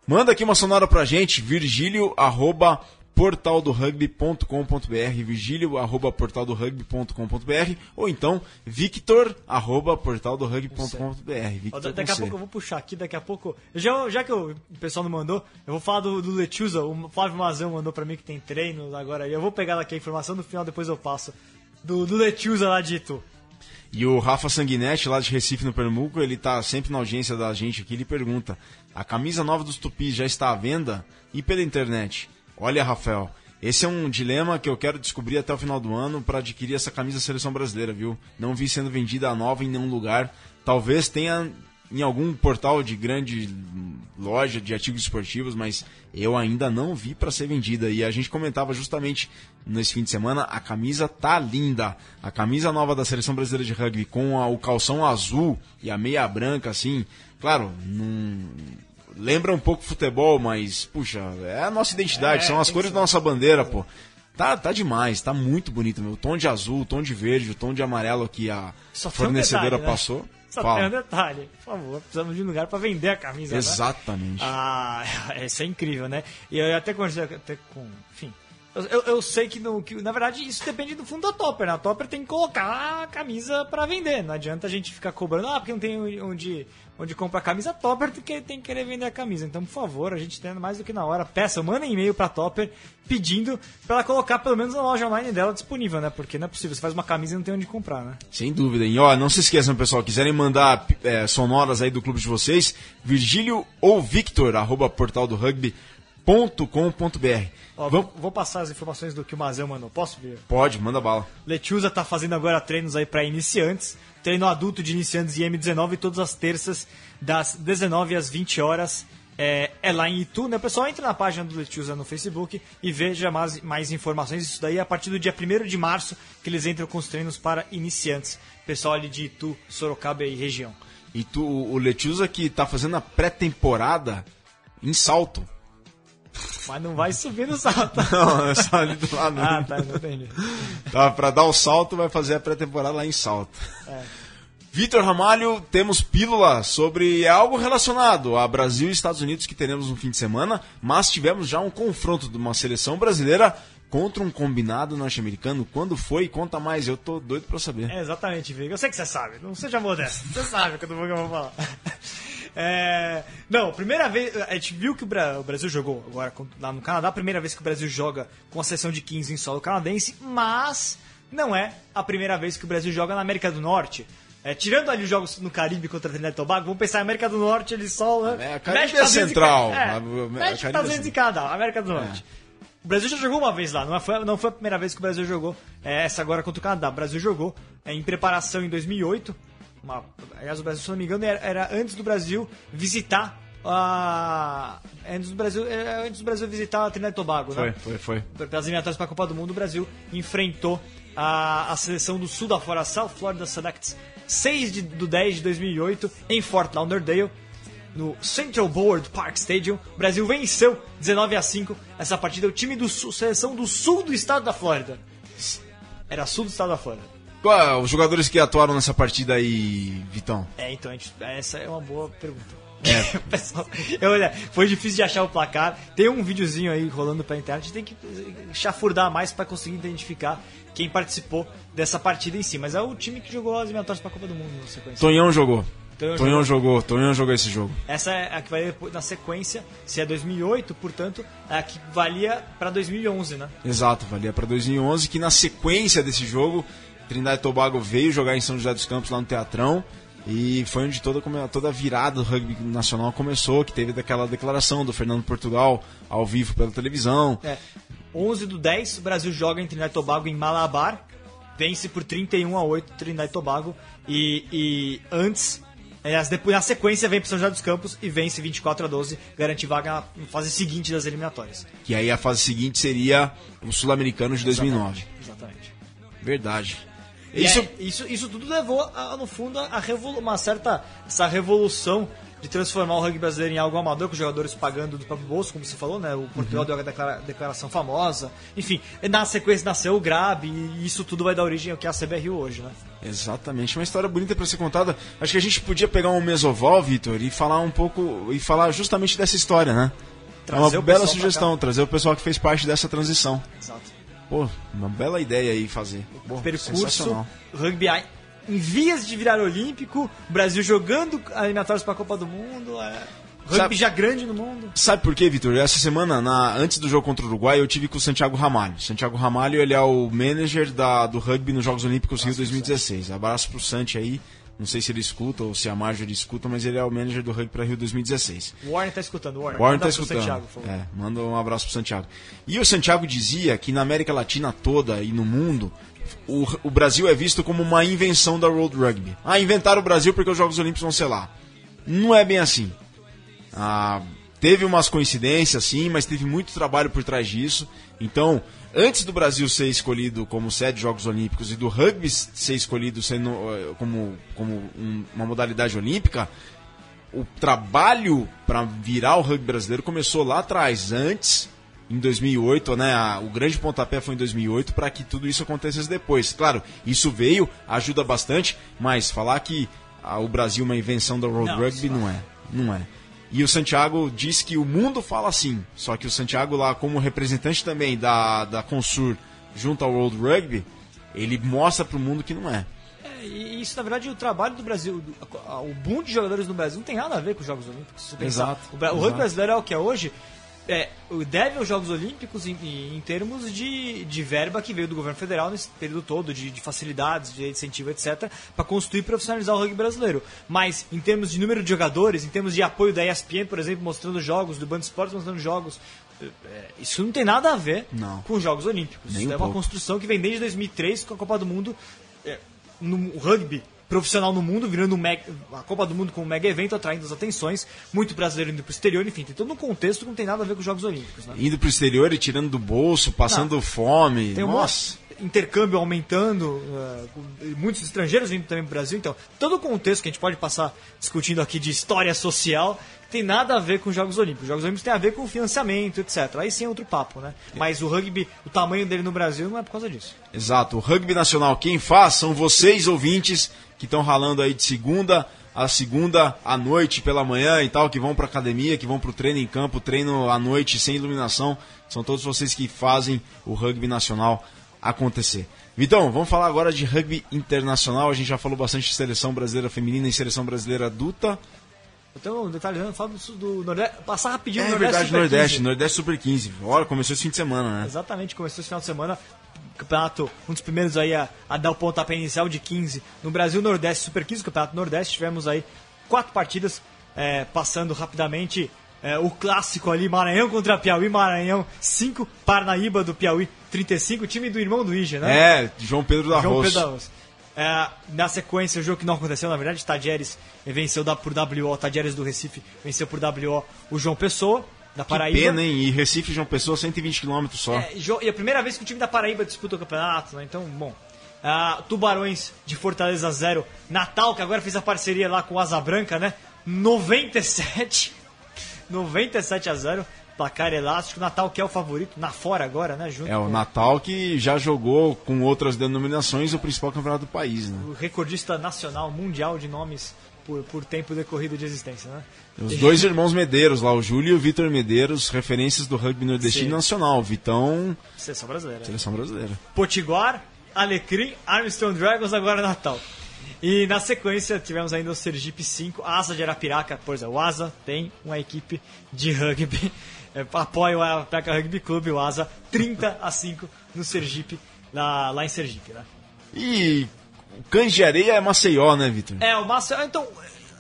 S2: Manda aqui uma sonora pra gente, virgílio arroba portaldorugby.com.br, virgílio arroba portaldorugby.com.br ou então victor arroba portaldorugby.com.br.
S3: Da- daqui a pouco eu vou puxar aqui, daqui a pouco. Já, já que o pessoal não mandou, eu vou falar do, do Lechuza. O Flávio Mazão mandou pra mim que tem treino agora. Eu vou pegar aqui a informação, no final depois eu passo. Do, do Lechuza lá de Itu.
S2: E o Rafa Sanguinetti, lá de Recife, no Pernambuco, ele tá sempre na audiência da gente aqui, ele pergunta, a camisa nova dos Tupis já está à venda? E pela internet? Olha, Rafael, esse é um dilema que eu quero descobrir até o final do ano para adquirir essa camisa da seleção brasileira, viu? Não vi sendo vendida a nova em nenhum lugar. Talvez tenha em algum portal de grande loja de artigos esportivos, mas eu ainda não vi para ser vendida. E a gente comentava justamente nesse fim de semana, a camisa tá linda. A camisa nova da seleção brasileira de rugby com a- o calção azul e a meia branca, assim. Claro, não lembra um pouco futebol, mas, puxa, é a nossa identidade,
S3: É,
S2: são as cores da nossa bandeira, pô. Tá, tá demais, tá muito bonito, meu. O tom de azul, o tom de verde, o tom de amarelo que a
S3: Só tem um
S2: fornecedora
S3: detalhe, né?
S2: passou.
S3: Só
S2: Fala.
S3: tem um detalhe, por favor, precisamos de um lugar para vender a camisa. né?
S2: Exatamente.
S3: Ah, isso é incrível, né? E eu até conversei até com. Enfim. Eu, eu, sei que, no, que, na verdade, isso depende do fundo da Topper, né? A Topper tem que colocar a camisa pra vender. Não adianta a gente ficar cobrando, ah, porque não tem onde, onde comprar a camisa. A Topper tem que, tem que querer vender a camisa. Então, por favor, a gente tendo mais do que na hora, peça, manda um e-mail pra Topper pedindo pra ela colocar pelo menos na loja online dela disponível, né? Porque não é possível, você faz uma camisa e não tem onde comprar, né?
S2: Sem dúvida. E ó, não se esqueçam, pessoal, quiserem mandar é, sonoras aí do clube de vocês, Virgílio ou Victor, arroba portaldorugby.com.br.
S3: Ó,
S2: Vamos...
S3: vou, vou passar as informações do que o Mazel mandou. Posso ver?
S2: Pode, manda bala.
S3: Letiusa tá fazendo agora treinos aí para iniciantes, treino adulto de iniciantes em M19 todas as terças das 19 às 20 horas. É, é lá em Itu, né? Pessoal entra na página do Letiusa no Facebook e veja mais, mais informações. Isso daí é a partir do dia 1 de março que eles entram com os treinos para iniciantes. Pessoal ali de Itu, Sorocaba e região.
S2: E tu, o Letiusa que tá fazendo a pré-temporada em salto.
S3: Mas não vai subir no salto.
S2: Não, é só ali do lado.
S3: ah, tá, não entendi.
S2: Tá, pra dar o salto, vai fazer a pré-temporada lá em salto.
S3: É.
S2: Vitor Ramalho, temos pílula sobre algo relacionado a Brasil e Estados Unidos que teremos no fim de semana, mas tivemos já um confronto de uma seleção brasileira contra um combinado norte-americano. Quando foi? Conta mais, eu tô doido pra saber.
S3: É, exatamente, Vigo. Eu sei que você sabe, não seja modesto. Você sabe que eu vou falar. É, não, primeira vez. A gente viu que o, Bra- o Brasil jogou agora lá no Canadá, primeira vez que o Brasil joga com a seleção de 15 em solo canadense, mas não é a primeira vez que o Brasil joga na América do Norte. É, tirando ali os jogos no Caribe contra Trinidad e Tobago, vamos pensar, a América do Norte, eles só. né,
S2: É, a Caribe é
S3: e
S2: central.
S3: É,
S2: A- a- Caribe é
S3: Estados Unidos e Canadá, América do Norte. O Brasil já jogou uma vez lá, não foi, não foi a primeira vez que o Brasil jogou é, essa agora contra o Canadá. O Brasil jogou é, em preparação em 2008. Uma, aliás, o Brasil, se não me engano, era, era antes do Brasil visitar a. Antes do Brasil, era antes do Brasil visitar a Trinidad e Tobago,
S2: Foi,
S3: né?
S2: foi, foi.
S3: Pelas eliminatórias para a Copa do Mundo, o Brasil enfrentou a, a seleção do sul da Florida, South Florida Selects, 6 de, do 10 de 2008, em Fort Lauderdale no Central Board Park Stadium. O Brasil venceu 19 a 5 essa partida. O time do sul, seleção do sul do estado da Flórida. Era sul do estado da Flórida.
S2: Qual é, os jogadores que atuaram nessa partida aí, Vitão?
S3: É, então, gente- essa é uma boa pergunta. Pessoal, eu, olha, foi difícil de achar o placar. Tem um videozinho aí rolando pela internet. A gente tem que chafurdar mais para conseguir identificar quem participou dessa partida em si. Mas é o time que jogou as eliminatórias para a Copa do Mundo na sequência.
S2: Tonhão jogou.
S3: Tonhão
S2: Tonhão jogou, Tonhão jogou esse jogo.
S3: Essa é a que vai depois- na sequência, se é 2008, portanto, é a que valia para 2011, né?
S2: Exato, valia para 2011, que na sequência desse jogo, Trindade e Tobago veio jogar em São José dos Campos, lá no Teatrão, e foi onde toda, toda a virada do rugby nacional começou, que teve daquela declaração do Fernando Portugal ao vivo pela televisão.
S3: É. 11 do 10, o Brasil joga em Trinidad e Tobago em Malabar, vence por 31 a 8 Trinidad e Tobago e, e antes, aliás, depois na sequência vem para São José dos Campos e vence 24 a 12, garante vaga na fase seguinte das eliminatórias.
S2: Que aí a fase seguinte seria o Sul-Americano de 2009.
S3: Exatamente.
S2: Verdade. Isso,
S3: é- isso, isso tudo levou, a- no fundo, a revolu uma certa essa revolução de transformar o rugby brasileiro em algo amador, com os jogadores pagando do próprio bolso, como você falou, né? O Portugal deu a declara- declaração famosa. Enfim, na sequência nasceu o GRAB e isso tudo vai dar origem ao que é a CBRU hoje, né?
S2: Exatamente, uma história bonita para ser contada. Acho que a gente podia pegar um mesoval, Vitor, e falar um pouco e falar justamente dessa história, né?
S3: Trazer
S2: é uma bela sugestão, trazer o pessoal que fez parte dessa transição.
S3: Exato.
S2: Pô, uma bela ideia aí fazer. Pô,
S3: Percurso, rugby em vias de virar olímpico, Brasil jogando eliminatórios para a Copa do Mundo, é, rugby
S2: Sabe-
S3: já grande no mundo.
S2: Sabe por quê, Vitor? Essa semana, na- antes do jogo contra o Uruguai, eu tive com o Santiago Ramalho. Santiago Ramalho, ele é o manager da- do rugby nos Jogos Olímpicos Rio 2016. Abraço pro Santi aí. Não sei se ele escuta ou se a Marjorie escuta, mas ele é o manager do rugby para Rio 2016.
S3: O Warren tá escutando, o Warren.
S2: Warren
S3: Manda
S2: tá
S3: pro
S2: escutando.
S3: Santiago,
S2: é, manda um abraço pro Santiago. E o Santiago dizia que na América Latina toda e no mundo, o, o Brasil é visto como uma invenção da World Rugby. Ah, inventaram o Brasil porque os Jogos Olímpicos vão ser lá. Não é bem assim. Ah, teve umas coincidências, sim, mas teve muito trabalho por trás disso. Então, antes do Brasil ser escolhido como sede de Jogos Olímpicos e do rugby ser escolhido sendo, eh, como, como um- uma modalidade olímpica, o trabalho para virar o rugby brasileiro começou lá atrás, antes, em 2008, né? a- o grande pontapé foi em 2008 para que tudo isso acontecesse depois. Claro, isso veio, ajuda bastante, mas falar que ah, o Brasil é uma invenção da World
S3: Não,
S2: Rugby não é, não é. E o Santiago diz que o mundo fala assim, só que o Santiago lá como representante também da, da Consur junto ao World Rugby, ele mostra para o mundo que não é.
S3: É, E isso, na verdade, o trabalho do Brasil, o boom de jogadores no Brasil não tem nada a ver com os Jogos Olímpicos. pensar.
S2: Exato,
S3: O, o rugby brasileiro é o que é hoje. É, deve aos Jogos Olímpicos em, em- termos de, de verba que veio do governo federal nesse período todo, de, de facilidades, de incentivo, etc., para construir e profissionalizar o rugby brasileiro. Mas, em termos de número de jogadores, em termos de apoio da ESPN, por exemplo, mostrando jogos, do Band Esportes mostrando jogos, é, isso não tem nada a ver
S2: Não.
S3: com os Jogos Olímpicos.
S2: Nem
S3: Isso
S2: um
S3: é uma
S2: pouco.
S3: construção que vem desde 2003 com a Copa do Mundo é, no rugby profissional no mundo, virando um mega- a Copa do Mundo como um mega evento, atraindo as atenções, muito brasileiro indo pro exterior, enfim, tem todo um contexto que não tem nada a ver com os Jogos Olímpicos. Né?
S2: Indo pro exterior e tirando do bolso, passando fome.
S3: Tem
S2: Nossa.
S3: monte- intercâmbio aumentando, e muitos estrangeiros vindo também pro Brasil, então todo o contexto que a gente pode passar discutindo aqui de história social tem nada a ver com os Jogos Olímpicos. Os Jogos Olímpicos tem a ver com financiamento, etc. Aí sim é outro papo, né? Mas o rugby, o tamanho dele no Brasil não é por causa disso.
S2: Exato. O rugby nacional, quem faz são vocês, ouvintes, que estão ralando aí de segunda a segunda à noite pela manhã e tal, que vão pra academia, que vão pro treino em campo, treino à noite sem iluminação. São todos vocês que fazem o rugby nacional acontecer. Vitão, vamos falar agora de rugby internacional. A gente já falou bastante de seleção brasileira feminina e seleção brasileira adulta.
S3: Então, um detalhe, eu falo do, Nordeste, passar rapidinho
S2: É
S3: o Nordeste
S2: verdade,
S3: Super
S2: Nordeste,
S3: 15.
S2: Nordeste Super 15. Olha, começou esse fim de semana, né?
S3: Exatamente, começou esse final de semana. Campeonato, um dos primeiros aí a, a dar o pontapé inicial de 15 no Brasil Nordeste Super 15, Campeonato Nordeste. Tivemos aí quatro partidas, é, passando rapidamente é, o clássico ali, Maranhão contra Piauí, Maranhão 5, Parnaíba do Piauí 35, time do irmão do Ige, né?
S2: É, João Pedro da
S3: João
S2: Roça.
S3: Pedro da Roça. É, na sequência, o jogo que não aconteceu, na verdade, Tadieres venceu por WO, Tadieres do Recife venceu por WO o João Pessoa, da
S2: Que
S3: Paraíba.
S2: pena, hein? E Recife e João Pessoa, 120 km só.
S3: É, e a primeira vez que o time da Paraíba disputa o campeonato, né? Então, bom. Ah, Tubarões de Fortaleza 0. Natal, que agora fez a parceria lá com o Asa Branca, né? 97. 97 a 0. Placar elástico. Natal que é o favorito. Na fora agora, né? Junto
S2: É, o
S3: com
S2: Natal que já jogou com outras denominações o principal campeonato do país, né?
S3: o recordista nacional, mundial de nomes por, por tempo decorrido de existência, né?
S2: Os dois irmãos Medeiros lá, o Júlio e o Vitor Medeiros, referências do rugby nordestino
S3: Sim.
S2: nacional. Vitão,
S3: Seleção brasileira.
S2: seleção brasileira.
S3: Potiguar, Alecrim, Armstrong Dragons, agora Natal. E na sequência tivemos ainda o Sergipe 5, Asa de Arapiraca, pois é, o Asa tem uma equipe de rugby, é, apoia o Arapiraca Rugby Clube, o Asa 30 a 5 no Sergipe, lá, lá em Sergipe, né?
S2: E o Cães de Areia é Maceió, né, Vitor?
S3: É, o Maceió, então,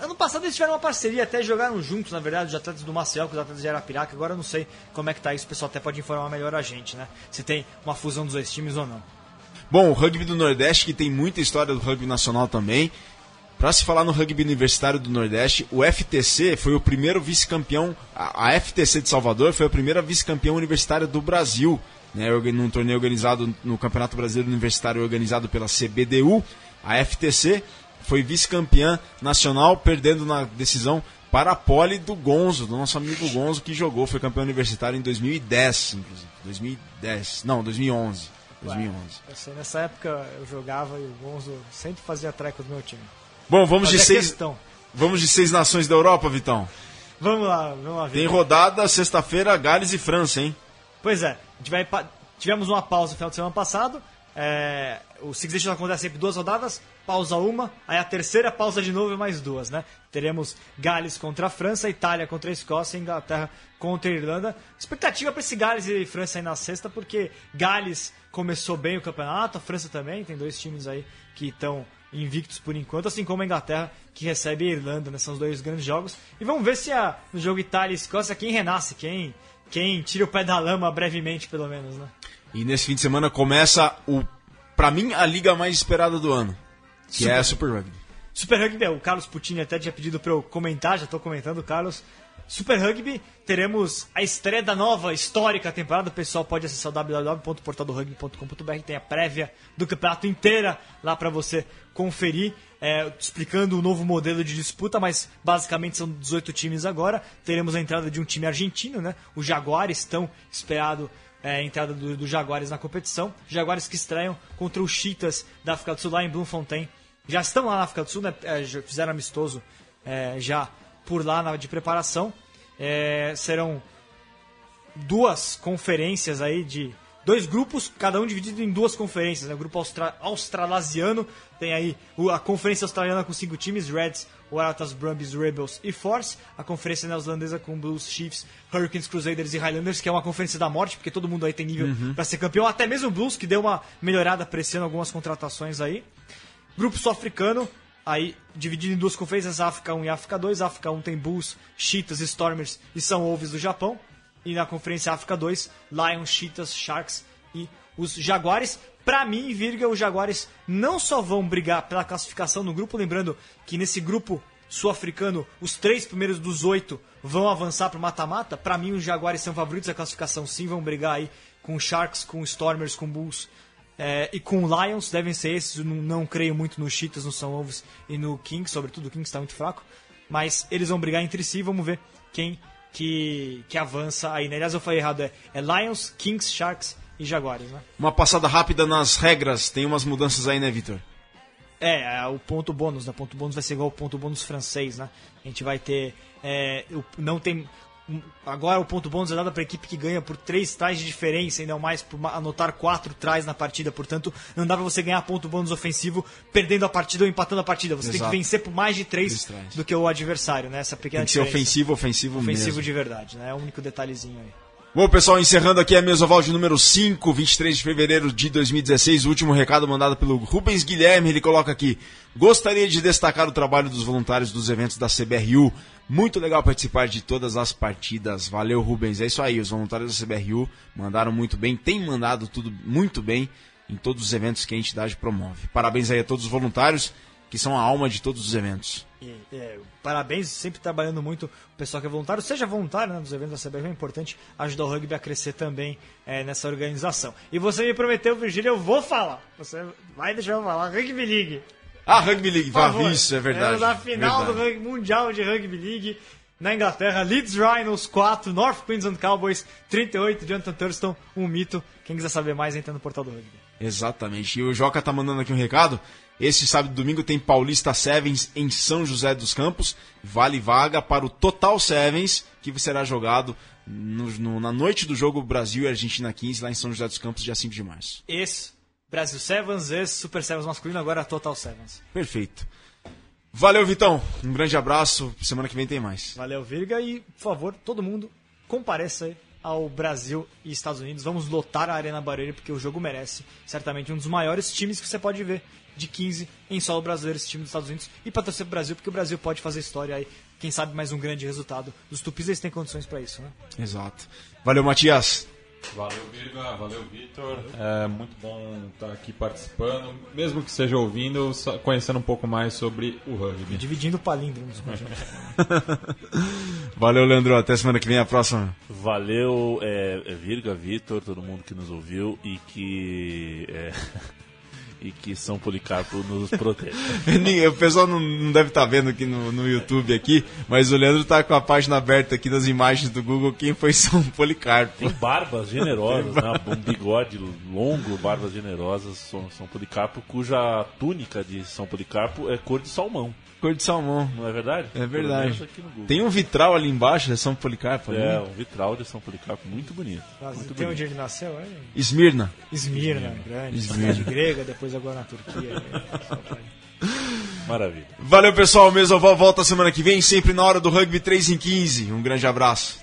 S3: ano passado eles tiveram uma parceria, até jogaram juntos, na verdade, os atletas do Maceió com os atletas de Arapiraca, agora eu não sei como é que tá isso, o pessoal até pode informar melhor a gente, né? Se tem uma fusão dos dois times ou não.
S2: Bom, o rugby do Nordeste, que tem muita história do rugby nacional também. Para se falar no rugby universitário do Nordeste, o FTC foi o primeiro vice-campeão. A FTC de Salvador foi a primeira vice-campeã universitária do Brasil, né, num torneio organizado no Campeonato Brasileiro Universitário organizado pela CBDU. A FTC foi vice-campeã nacional, perdendo na decisão para a Poli do Gonzo, do nosso amigo Gonzo, que jogou, foi campeão universitário em 2010, inclusive. 2010, não, 2011. 2011.
S3: Eu sei, nessa época eu jogava e o Gonzo sempre fazia treco do meu time.
S2: Bom, vamos de,
S3: Fazia
S2: seis,
S3: questão.
S2: vamos de seis nações da Europa, Vitão.
S3: Vamos lá, vamos lá ver.
S2: Tem rodada sexta-feira, Gales e França, hein?
S3: Pois é, tivemos uma pausa no final de semana passado. É, o Six Nations acontece sempre duas rodadas, pausa uma, aí a terceira pausa de novo e mais duas, né? Teremos Gales contra a França, Itália contra a Escócia Inglaterra contra a Irlanda. Expectativa para esse Gales e França aí na sexta, porque Gales começou bem o campeonato, a França também, tem dois times aí que estão invictos por enquanto, assim como a Inglaterra, que recebe a Irlanda, né? São os dois grandes jogos. E vamos ver se a, no jogo Itália e Escócia quem renasce, quem, quem tira o pé da lama brevemente, pelo menos, né?
S2: E nesse fim de semana começa o, pra mim, a liga mais esperada do ano, que é a Super Rugby.
S3: Super Rugby, o Carlos Puccini até tinha pedido para eu comentar, já estou comentando, Carlos. Super Rugby, teremos a estreia da nova histórica temporada. O pessoal pode acessar o www.portaldorugby.com.br, tem a prévia do campeonato inteira lá para você conferir, é, explicando o novo modelo de disputa, mas basicamente são 18 times agora. Teremos a entrada de um time argentino, né? O Jaguares, tão esperado é, a entrada do, do Jaguares na competição. Jaguares que estreiam contra os Cheetahs da África do Sul lá em Bloemfontein. Já estão lá na África do Sul, né? É, já fizeram amistoso é, já por lá na, de preparação. É, serão duas conferências aí de dois grupos, cada um dividido em duas conferências. Né? O grupo austra australasiano tem aí a conferência australiana com cinco times: Reds, Waratahs, Brumbies, Rebels e Force. A conferência neozelandesa com Blues, Chiefs, Hurricanes, Crusaders e Highlanders, que é uma conferência da morte, porque todo mundo aí tem nível uhum. para ser campeão. Até mesmo o Blues, que deu uma melhorada apreciando algumas contratações aí. Grupo sul-africano, aí dividido em duas conferências, África 1 e África 2. África 1 tem Bulls, Cheetahs, Stormers e São Wolves do Japão. E na conferência África 2, Lions, Cheetahs, Sharks e os Jaguares. Para mim, Virga, os Jaguares não só vão brigar pela classificação no grupo, lembrando que nesse grupo sul-africano, os três primeiros dos oito vão avançar para o mata-mata. Para mim, os Jaguares são favoritos da classificação, sim, vão brigar aí com Sharks, com Stormers, com Bulls é, e com Lions, devem ser esses. Não, não creio muito nos Cheetahs, no São Wolves e no Kings, sobretudo o Kings está muito fraco. Mas eles vão brigar entre si, vamos ver quem que, que avança aí. Né? Aliás, eu falei errado, é, é Lions, Kings, Sharks e Jaguares. Né?
S2: Uma passada rápida nas regras, tem umas mudanças aí, né, Vitor?
S3: É, é, o ponto bônus, né? O ponto bônus vai ser igual ao ponto bônus francês, né? A gente vai ter. É, não tem Agora o ponto bônus é dado para a equipe que ganha por três tries de diferença não mais por anotar quatro tries na partida. Portanto, não dá para você ganhar ponto bônus ofensivo perdendo a partida ou empatando a partida. Você Exato. tem que vencer por mais de três, do que o adversário, né? Essa pequena
S2: tem que diferença. ser ofensivo, ofensivo,
S3: ofensivo
S2: mesmo.
S3: de verdade, né? É o único detalhezinho aí.
S2: Bom, pessoal, encerrando aqui a Mesoval de número 5, 23 de fevereiro de 2016. O último recado mandado pelo Rubens Guilherme. Ele coloca aqui: Gostaria de destacar o trabalho dos voluntários dos eventos da CBRU. Muito legal participar de todas as partidas. Valeu, Rubens. É isso aí. Os voluntários da CBRU mandaram muito bem, tem mandado tudo muito bem em todos os eventos que a entidade promove. Parabéns aí a todos os voluntários que são a alma de todos os eventos.
S3: É, parabéns, sempre trabalhando muito o pessoal que é voluntário, seja voluntário né, nos eventos da CBF, é importante ajudar o rugby a crescer também é, nessa organização. E você me prometeu, Virgílio, eu vou falar. Você vai deixar eu falar, Rugby League.
S2: Ah, Rugby League, vá, isso, é verdade.
S3: É na final verdade. do Mundial de Rugby League na Inglaterra, Leeds Rhinos 4, North Queensland Cowboys 38, Jonathan Thurston, um mito. Quem quiser saber mais, entra no portal do rugby.
S2: Exatamente. E o Joca tá mandando aqui um recado. Este sábado e domingo tem Paulista Sevens em São José dos Campos. Vale vaga para o Total Sevens, que será jogado no, no, na noite do jogo Brasil e Argentina 15, lá em São José dos Campos, dia 5 de março.
S3: Esse Brasil Sevens, esse Super Sevens masculino, agora Total Sevens.
S2: Perfeito. Valeu, Vitão. Um grande abraço. Semana que vem tem mais.
S3: Valeu, Virga. E, por favor, todo mundo compareça aí ao Brasil e Estados Unidos. Vamos lotar a Arena Barueri porque o jogo merece. Certamente um dos maiores times que você pode ver de 15 em solo brasileiro, esse time dos Estados Unidos, e para torcer pro Brasil, porque o Brasil pode fazer história aí. Quem sabe mais um grande resultado. Os tupis eles têm condições para isso, né?
S2: Exato. Valeu, Matias.
S5: Valeu, Virga. Valeu, Vitor. É muito bom estar aqui participando, mesmo que seja ouvindo, conhecendo um pouco mais sobre o rugby.
S3: Dividindo palíndromos com a gente.
S2: Valeu, Leandro. Até semana que vem, a próxima.
S4: Valeu, é, é Virga, Vitor, todo mundo que nos ouviu e que. É... e que São Policarpo nos protege.
S2: o pessoal não, não deve estar tá vendo aqui no, no YouTube aqui, mas o Leandro está com a página aberta aqui nas imagens do Google quem foi São Policarpo.
S4: Tem barbas generosas, né? um bigode longo, barbas generosas, São, São Policarpo, cuja túnica de São Policarpo é cor de salmão.
S2: Cor de salmão.
S4: Não é verdade?
S2: É verdade. Tem um vitral ali embaixo, é São Policarpo.
S4: É, ali. um vitral de São Policarpo, muito bonito.
S3: Nossa,
S4: muito
S3: tem bonito. onde ele nasceu? É?
S2: Esmirna.
S3: Esmirna, grande. Esmirna. grega, depois agora na Turquia.
S4: Maravilha.
S2: Valeu, pessoal. O Mesoval volta semana que vem, sempre na hora do Rugby 3 em 15. Um grande abraço.